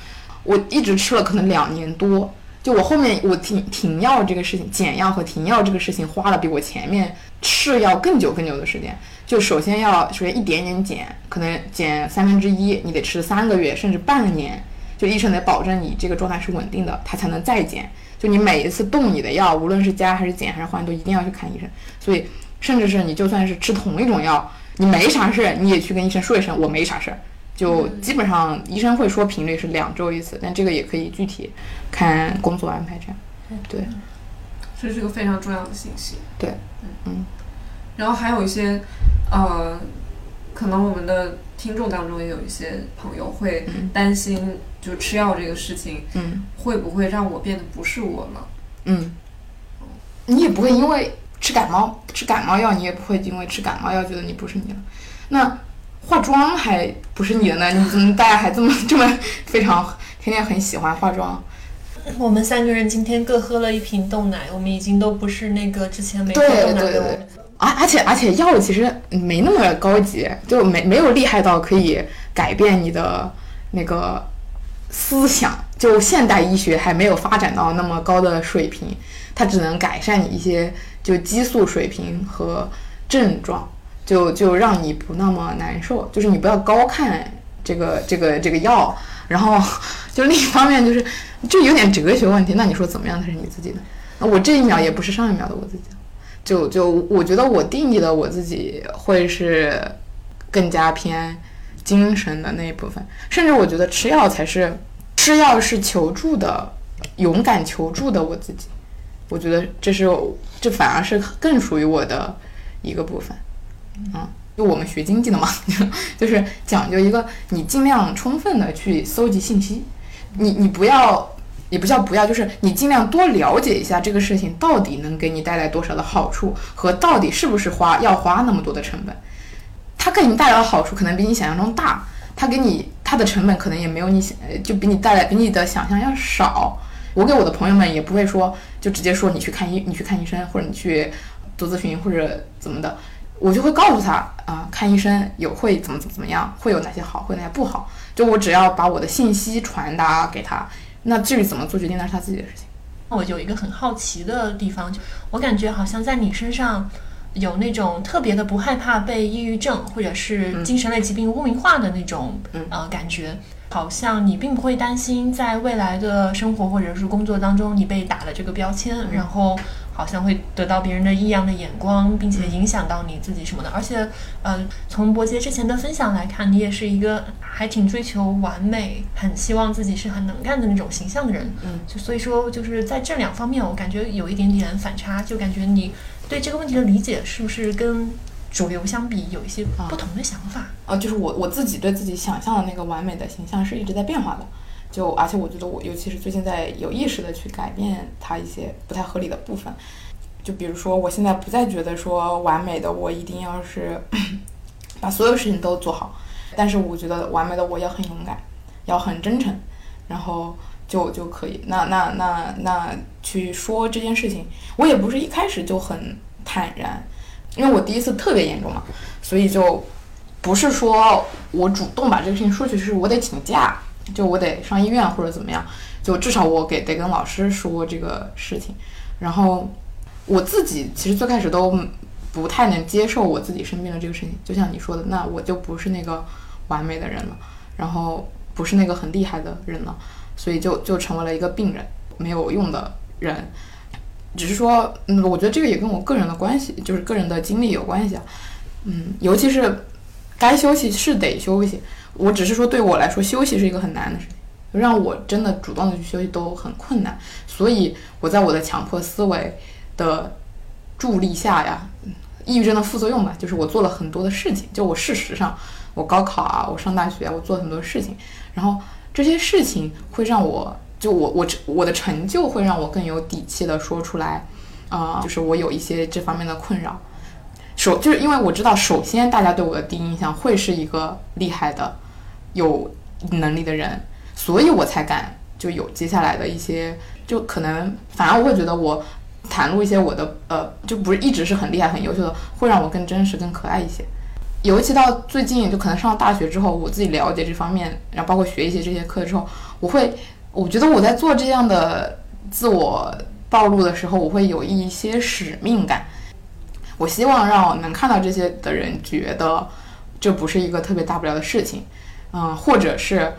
S3: 我一直吃了可能两年多，就我后面我停停药这个事情，减药和停药这个事情花了比我前面吃药更久更久的时间。就首先要首先一点点减，可能减三分之一，你得吃三个月甚至半年，就医生得保证你这个状态是稳定的，他才能再减。就你每一次动你的药，无论是加还是减还是换，都一定要去看医生。所以甚至是你就算是吃同一种药，你没啥事儿，你也去跟医生说一声我没啥事儿。就基本上医生会说频率是两周一次，但这个也可以具体看工作安排这样。对
S1: 这是个非常重要的信息。
S3: 对，
S1: 嗯。然后还有一些，呃，可能我们的听众当中也有一些朋友会担心，就吃药这个事情，
S3: 嗯
S1: 会不会让我变得不是我了？
S3: 嗯，你也不会因为吃感冒吃感冒药，你也不会因为吃感冒药觉得你不是你了。那化妆还不是你的呢？(laughs) 你怎么大家还这么这么非常天天很喜欢化妆？
S4: 我们三个人今天各喝了一瓶豆奶，我们已经都不是那个之前没喝
S3: 对
S4: 豆奶
S3: 对对
S4: 的我们。
S3: 而而且而且药其实没那么高级，就没没有厉害到可以改变你的那个思想。就现代医学还没有发展到那么高的水平，它只能改善你一些就激素水平和症状。就就让你不那么难受，就是你不要高看这个这个这个药，然后就另一方面就是这有点哲学问题。那你说怎么样才是你自己的？那我这一秒也不是上一秒的我自己，就就我觉得我定义的我自己会是更加偏精神的那一部分，甚至我觉得吃药才是吃药是求助的，勇敢求助的我自己。我觉得这是这反而是更属于我的一个部分。嗯，就我们学经济的嘛，(laughs) 就是讲究一个你尽量充分的去搜集信息，你你不要，也不叫不要，就是你尽量多了解一下这个事情到底能给你带来多少的好处，和到底是不是花要花那么多的成本。它给你带来的好处可能比你想象中大，它给你它的成本可能也没有你想，就比你带来比你的想象要少。我给我的朋友们也不会说就直接说你去看医，你去看医生，或者你去做咨询或者怎么的。我就会告诉他啊，看医生有会怎么怎么怎么样，会有哪些好，会哪些不好。就我只要把我的信息传达给他，那至于怎么做决定，那是他自己的事情。
S4: 我有一个很好奇的地方，就我感觉好像在你身上有那种特别的不害怕被抑郁症或者是精神类疾病污名化的那种嗯呃感觉，好像你并不会担心在未来的生活或者是工作当中你被打了这个标签，然后。好像会得到别人的异样的眼光，并且影响到你自己什么的。而且，呃，从伯杰之前的分享来看，你也是一个还挺追求完美、很希望自己是很能干的那种形象的人。
S3: 嗯，
S4: 就所以说，就是在这两方面，我感觉有一点点反差，就感觉你对这个问题的理解是不是跟主流相比有一些不同的想法？
S3: 啊，就是我我自己对自己想象的那个完美的形象是一直在变化的。就而且我觉得我尤其是最近在有意识的去改变它一些不太合理的部分，就比如说我现在不再觉得说完美的我一定要是把所有事情都做好，但是我觉得完美的我要很勇敢，要很真诚，然后就就可以。那那那那去说这件事情，我也不是一开始就很坦然，因为我第一次特别严重嘛，所以就不是说我主动把这个事情说出去，是我得请假。就我得上医院或者怎么样，就至少我给得跟老师说这个事情。然后我自己其实最开始都不太能接受我自己生病的这个事情。就像你说的，那我就不是那个完美的人了，然后不是那个很厉害的人了，所以就就成为了一个病人，没有用的人。只是说，嗯，我觉得这个也跟我个人的关系，就是个人的经历有关系啊。嗯，尤其是该休息是得休息。我只是说，对我来说，休息是一个很难的事情，让我真的主动的去休息都很困难。所以我在我的强迫思维的助力下呀，抑郁症的副作用吧，就是我做了很多的事情。就我事实上，我高考啊，我上大学啊，我做了很多事情，然后这些事情会让我，就我我我的成就会让我更有底气的说出来，啊，就是我有一些这方面的困扰。首就是因为我知道，首先大家对我的第一印象会是一个厉害的、有能力的人，所以我才敢就有接下来的一些，就可能反而我会觉得我袒露一些我的呃，就不是一直是很厉害、很优秀的，会让我更真实、更可爱一些。尤其到最近，就可能上了大学之后，我自己了解这方面，然后包括学一些这些课之后，我会我觉得我在做这样的自我暴露的时候，我会有一些使命感。我希望让能看到这些的人觉得这不是一个特别大不了的事情，嗯，或者是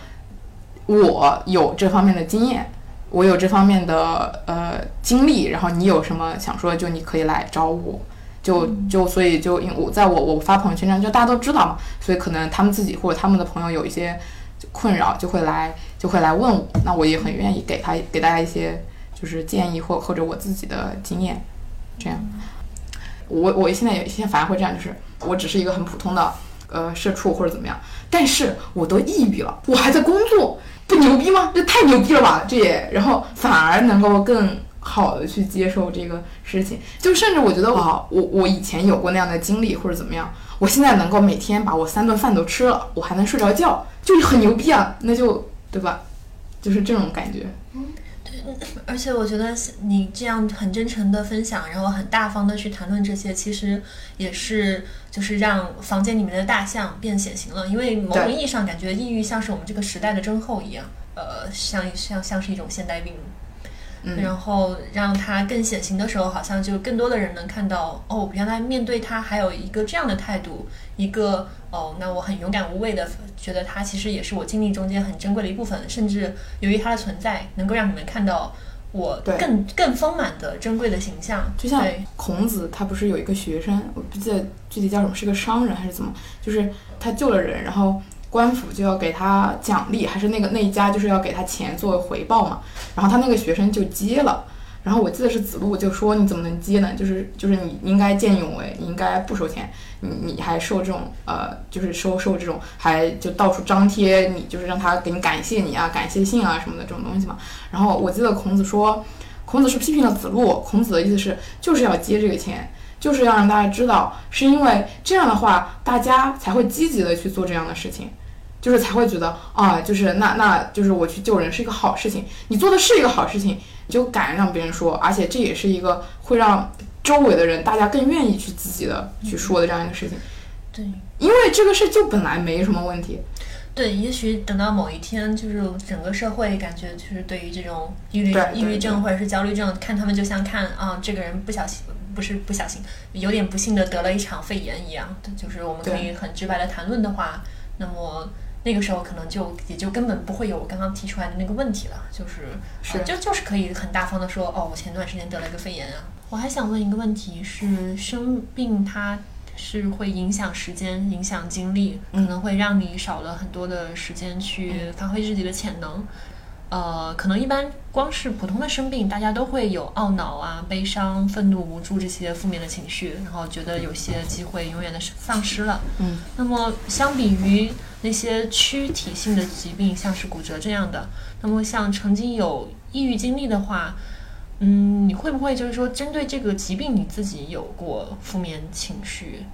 S3: 我有这方面的经验，我有这方面的呃经历，然后你有什么想说，就你可以来找我，就就所以就因我在我我发朋友圈上，就大家都知道嘛，所以可能他们自己或者他们的朋友有一些困扰，就会来就会来问我，那我也很愿意给他给大家一些就是建议或或者我自己的经验，这样。我我现在也现在反而会这样，就是我只是一个很普通的呃社畜或者怎么样，但是我都抑郁了，我还在工作，不牛逼吗？这太牛逼了吧！这也然后反而能够更好的去接受这个事情，就甚至我觉得我我我以前有过那样的经历或者怎么样，我现在能够每天把我三顿饭都吃了，我还能睡着觉，就很牛逼啊！那就对吧？就是这种感觉。
S4: 而且我觉得你这样很真诚的分享，然后很大方的去谈论这些，其实也是就是让房间里面的大象变显形了。因为某种意义上，感觉抑郁像是我们这个时代的症候一样，呃，像像像是一种现代病。
S3: 嗯。
S4: 然后让他更显形的时候，好像就更多的人能看到哦，原来面对他还有一个这样的态度，一个哦，那我很勇敢无畏的觉得他其实也是我经历中间很珍贵的一部分，甚至由于它的存在，能够让你们看到我更更丰满的珍贵的形象。
S3: 就像孔子，他不是有一个学生，我不记得具体叫什么，是个商人还是怎么，就是他救了人，然后官府就要给他奖励，还是那个那一家就是要给他钱作为回报嘛，然后他那个学生就接了。然后我记得是子路就说你怎么能接呢？就是就是你应该见义勇为，你应该不收钱，你你还收这种呃，就是收收这种，还就到处张贴你，就是让他给你感谢你啊，感谢信啊什么的这种东西嘛。然后我记得孔子说，孔子是批评了子路，孔子的意思是就是要接这个钱，就是要让大家知道，是因为这样的话，大家才会积极的去做这样的事情。就是才会觉得啊，就是那那就是我去救人是一个好事情，你做的是一个好事情，你就敢让别人说，而且这也是一个会让周围的人大家更愿意去积极的去说的这样一个事情，
S4: 对。
S3: 因为这个事就本来没什么问题，
S4: 对，也许等到某一天，就是整个社会感觉就是对于这种抑郁抑郁症或者是焦虑症，看他们就像看啊，这个人不小心不是不小心，有点不幸的得了一场肺炎一样，就是我们可以很直白的谈论的话，那么那个时候可能就也就根本不会有我刚刚提出来的那个问题了，就是
S3: 是
S4: 啊就就是可以很大方的说，哦，我前段时间得了一个肺炎啊。我还想问一个问题是，生病它是会影响时间、影响精力，可
S3: 嗯
S4: 能会让你少了很多的时间去发挥自己的潜能。呃，可能一般光是普通的生病，大家都会有懊恼啊、悲伤、愤怒、无助这些负面的情绪，然后觉得有些机会永远的丧失了。
S3: 嗯，
S4: 那么相比于那些躯体性的疾病，像是骨折这样的，那么像曾经有抑郁经历的话，嗯，你会不会就是说针对这个疾病你自己有过负面情绪？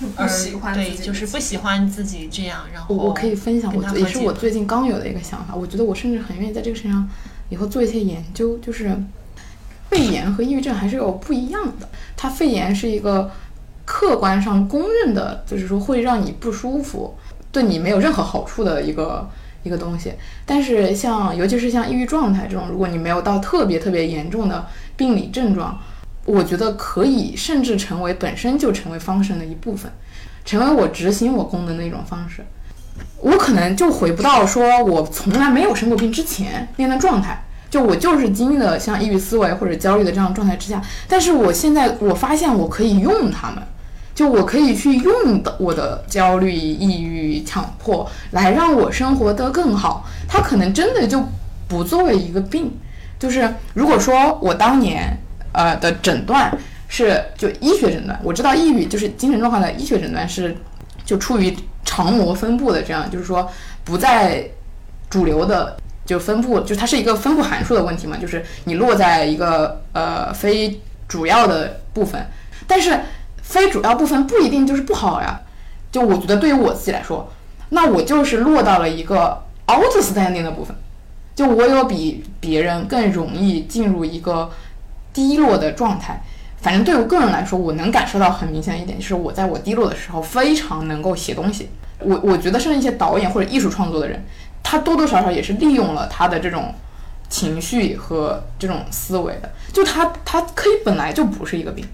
S1: 就不喜欢
S4: 对，就是不喜欢自己这样，然后
S3: 我我可以分享，
S4: 跟
S3: 我也是我最近刚有的一个想法。我觉得我甚至很愿意在这个身上以后做一些研究，就是肺炎和抑郁症还是有不一样的。它肺炎是一个客观上公认的，就是说会让你不舒服，对你没有任何好处的一个一个东西。但是像尤其是像抑郁状态这种，如果你没有到特别特别严重的病理症状，我觉得可以甚至成为本身就成为方式的一部分。成为我执行我功能的一种方式。我可能就回不到说我从来没有生过病之前那样的状态，就我就是经历了像抑郁思维或者焦虑的这样状态之下，但是我现在我发现我可以用它们，就我可以去用的我的焦虑、抑郁、强迫来让我生活得更好。它可能真的就不作为一个病，就是如果说我当年呃的诊断。是就医学诊断，我知道抑郁就是精神状况的医学诊断是就出于常模分布的，这样就是说不在主流的就分布，就它是一个分布函数的问题嘛，就是你落在一个呃非主要的部分，但是非主要部分不一定就是不好呀。就我觉得对于我自己来说，那我就是落到了一个 outstanding 的部分，就我有比别人更容易进入一个低落的状态。反正对我个人来说，我能感受到很明显的一点，就是我在我低落的时候非常能够写东西。我我觉得，甚至一些导演或者艺术创作的人，他多多少少也是利用了他的这种情绪和这种思维的。就他他可以本来就不是一个病，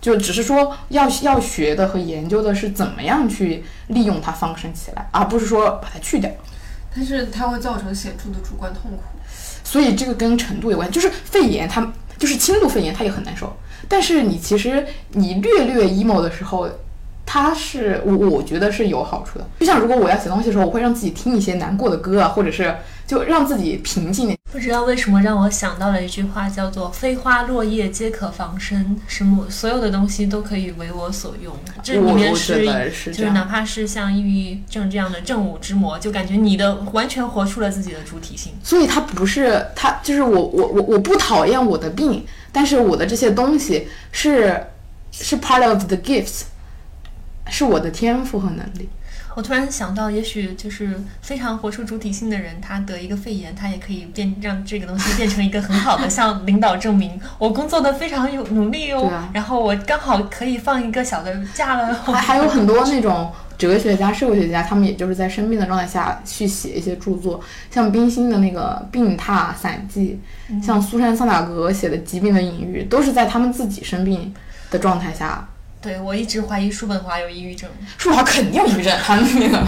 S3: 就只是说要要学的和研究的是怎么样去利用它放生起来，而不是说把它去掉。
S1: 但是它会造成显著的主观痛苦。
S3: 所以这个跟程度有关，就是肺炎它就是轻度肺炎，它也很难受。但是你其实你略略 emo 的时候，它是我我觉得是有好处的。就像如果我要写东西的时候，我会让自己听一些难过的歌啊，或者是就让自己平静点。
S4: 不知道为什么让我想到了一句话，叫做“飞花落叶皆可防身”，什么所有的东西都可以为我所用。这里面是
S3: 是
S4: 就是哪怕是像抑郁症这样的正午之魔，就感觉你的完全活出了自己的主体性。
S3: 所以它不是它，就是我我我我不讨厌我的病，但是我的这些东西是是 part of the gifts，是我的天赋和能力。
S4: 我突然想到，也许就是非常活出主体性的人，他得一个肺炎，他也可以变让这个东西变成一个很好的，向领导证明我工作的非常有努力哦。然后我刚好可以放一个小的假了。
S3: 还还有很多那种哲学家、社会学家，他们也就是在生病的状态下去写一些著作，像冰心的那个《病榻散记》，像苏珊·桑塔格写的《疾病的隐喻》，都是在他们自己生病的状态下。
S4: 对我一直怀疑叔本华有抑郁症，
S3: 叔本华肯定有抑郁症，他那个。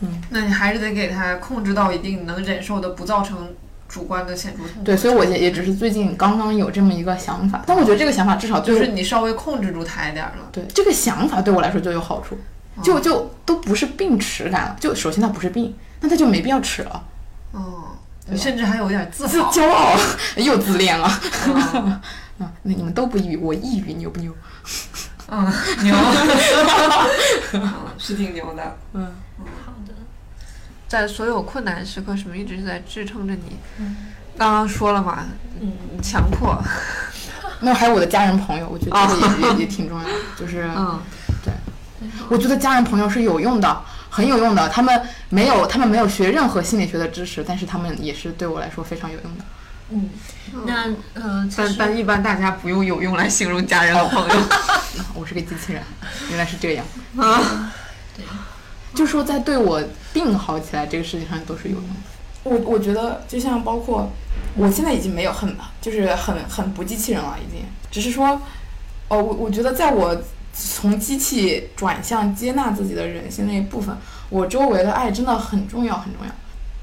S1: 嗯那你还是得给他控制到一定能忍受的，不造成主观的显著痛苦。
S3: 对，所以我也也只是最近刚刚有这么一个想法，但我觉得这个想法至少
S1: 就是你稍微控制住他一点了。
S3: 对，这个想法对我来说就有好处，就就都不是病耻感了。就首先他不是病，那他就没必要耻了。
S1: 哦，甚至还有点自
S3: 自 (laughs) 骄傲，(laughs) 又自恋了。嗯，那你们都不抑郁，我抑郁，牛不牛？(laughs)
S1: 嗯，牛，(laughs) 是挺牛的。
S3: 嗯。
S1: 好的在所有困难时刻，什么一直是在支撑着你？刚刚说了嘛，嗯，强迫。(laughs)
S3: 那还有我的家人朋友，我觉得这个也也也挺重要的，就是，
S1: 嗯，
S3: 对，我觉得家人朋友是有用的，很有用的。他们没有，他们没有学任何心理学的知识，但是他们也是对我来说非常有用的。
S4: 嗯，那呃，
S1: 但但一般大家不用有用来形容家人和朋友。(laughs)
S3: 我是个机器人，原来是这样啊。对。就说在对我病好起来这个事情上都是有用的。我我觉得就像包括我现在已经没有很就是很很不机器人了，已经只是说，哦，我我觉得在我从机器转向接纳自己的人性那一部分，我周围的爱真的很重要很重要。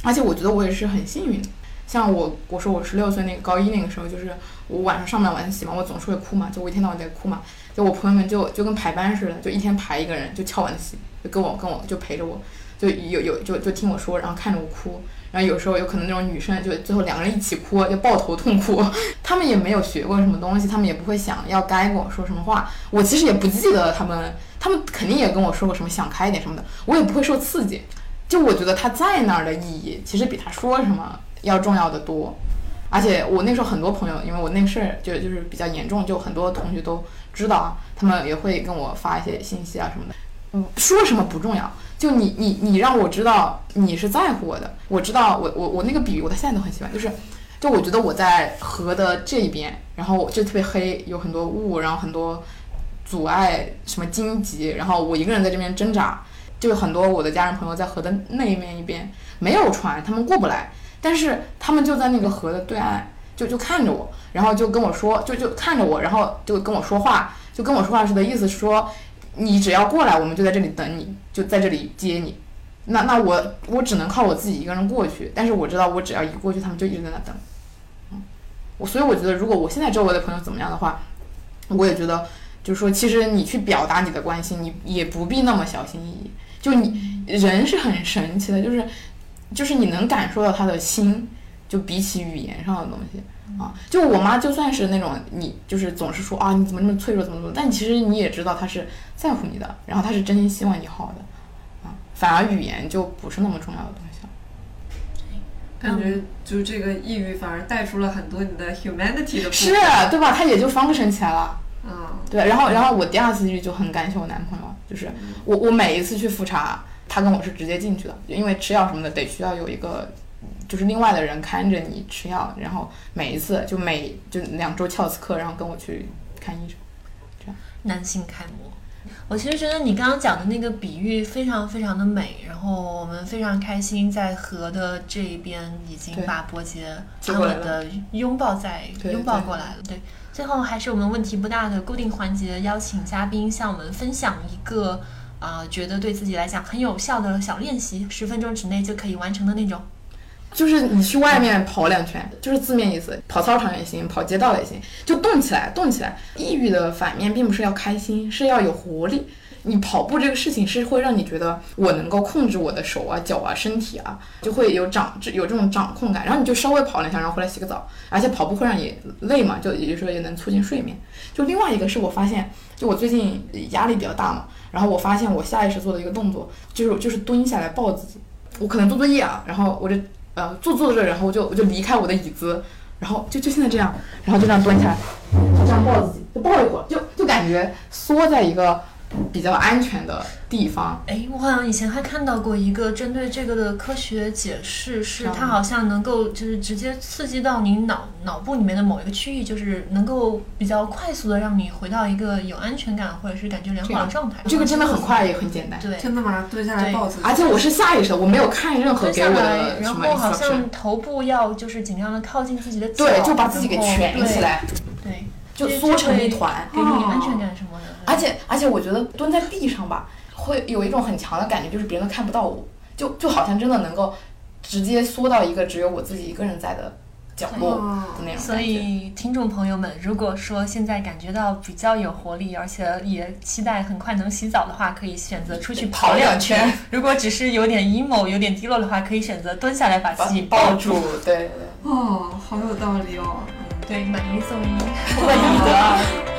S3: 而且我觉得我也是很幸运的。像我我说我十六岁那个高一那个时候，就是我晚上上不了晚自习嘛，我总是会哭嘛，就我一天到晚在哭嘛。就我朋友们就就跟排班似的，就一天排一个人，就翘晚自习。就跟我跟我就陪着我，就有有就就听我说，然后看着我哭，然后有时候有可能那种女生就最后两个人一起哭，就抱头痛哭。(laughs) 他们也没有学过什么东西，他们也不会想要该跟我说什么话。我其实也不记得他们，他们肯定也跟我说过什么想开一点什么的，我也不会受刺激。就我觉得他在那儿的意义，其实比他说什么要重要的多。而且我那时候很多朋友，因为我那个事儿就就是比较严重，就很多同学都知道啊，他们也会跟我发一些信息啊什么的。嗯说什么不重要，就你你你让我知道你是在乎我的，我知道我我我那个比喻我到现在都很喜欢，就是，就我觉得我在河的这一边，然后就特别黑，有很多雾，然后很多阻碍，什么荆棘，然后我一个人在这边挣扎，就很多我的家人朋友在河的那一面一边没有船，他们过不来，但是他们就在那个河的对岸，就就看着我，然后就跟我说，就就看着我，然后就跟我说话，就跟我说话似的意思是说。你只要过来，我们就在这里等你，就在这里接你。那那我我只能靠我自己一个人过去，但是我知道我只要一过去，他们就一直在那等。嗯，我所以我觉得，如果我现在周围的朋友怎么样的话，我也觉得，就是说，其实你去表达你的关心，你也不必那么小心翼翼。就你人是很神奇的，就是就是你能感受到他的心，就比起语言上的东西。啊，就我妈就算是那种你就是总是说啊你怎么那么脆弱怎么怎么，但其实你也知道她是在乎你的，然后她是真心希望你好的，啊，反而语言就不是那么重要的东西了。
S1: 感觉就这个抑郁反而带出了很多你的 humanity 的
S3: 是，对吧？他也就 function 起来了。
S1: 嗯，
S3: 对，然后然后我第二次抑郁就很感谢我男朋友，就是我我每一次去复查，他跟我是直接进去的，因为吃药什么的得需要有一个。就是另外的人看着你吃药，然后每一次就每就两周翘次课，然后跟我去看医生，这样。
S4: 男性楷模，我其实觉得你刚刚讲的那个比喻非常非常的美，然后我们非常开心在河的这一边已经把伯杰安稳的拥抱在拥抱过来了。对，最后还是我们问题不大的固定环节，邀请嘉宾向我们分享一个啊觉得对自己来讲很有效的小练习，十分钟之内就可以完成的那种。
S3: 就是你去外面跑两圈，就是字面意思，跑操场也行，跑街道也行，就动起来，动起来。抑郁的反面并不是要开心，是要有活力。你跑步这个事情是会让你觉得我能够控制我的手啊、脚啊、身体啊，就会有掌有这种掌控感。然后你就稍微跑两下，然后回来洗个澡。而且跑步会让你累嘛，就也就是说也能促进睡眠。就另外一个是我发现，就我最近压力比较大嘛，然后我发现我下意识做的一个动作就是就是蹲下来抱自己。我可能做作业啊，然后我就。呃，坐坐着，然后我就我就离开我的椅子，然后就就现在这样，然后就这样蹲下来，就这样抱自己，就抱一会儿，就就感觉缩在一个比较安全的地方。
S4: 哎，我好像以前还看到过一个针对这个的科学解释，是它好像能够就是直接刺激到你脑脑部里面的某一个区域，就是能够比较快速的让你回到一个有安全感或者是感觉良好的状态。
S3: 这个真的很快也很简单。
S4: 对，
S1: 真的吗？蹲下来抱自己。
S3: 而且我是下意识，我没有看任何给我的
S4: 然后好像头部要就是尽量的靠近自己的脚，
S3: 对，就把自己给蜷起来，
S4: 对，
S3: 就缩成一团，
S4: 给你安全感什么的。
S3: 而且而且我觉得蹲在地上吧，会有一种很强的感觉，就是别人都看不到我，就就好像真的能够直接缩到一个只有我自己一个人在的角落的那种
S4: 所以听众朋友们，如果说现在感觉到比较有活力，而且也期待很快能洗澡的话，可以选择出去跑两圈。如果只是有点 emo、有点低落的话，可以选择蹲下来把自己
S3: 抱
S4: 住。
S3: 对对。
S1: 哦，好有道理哦。
S4: 对，买一送一，(laughs)
S3: 买一得二。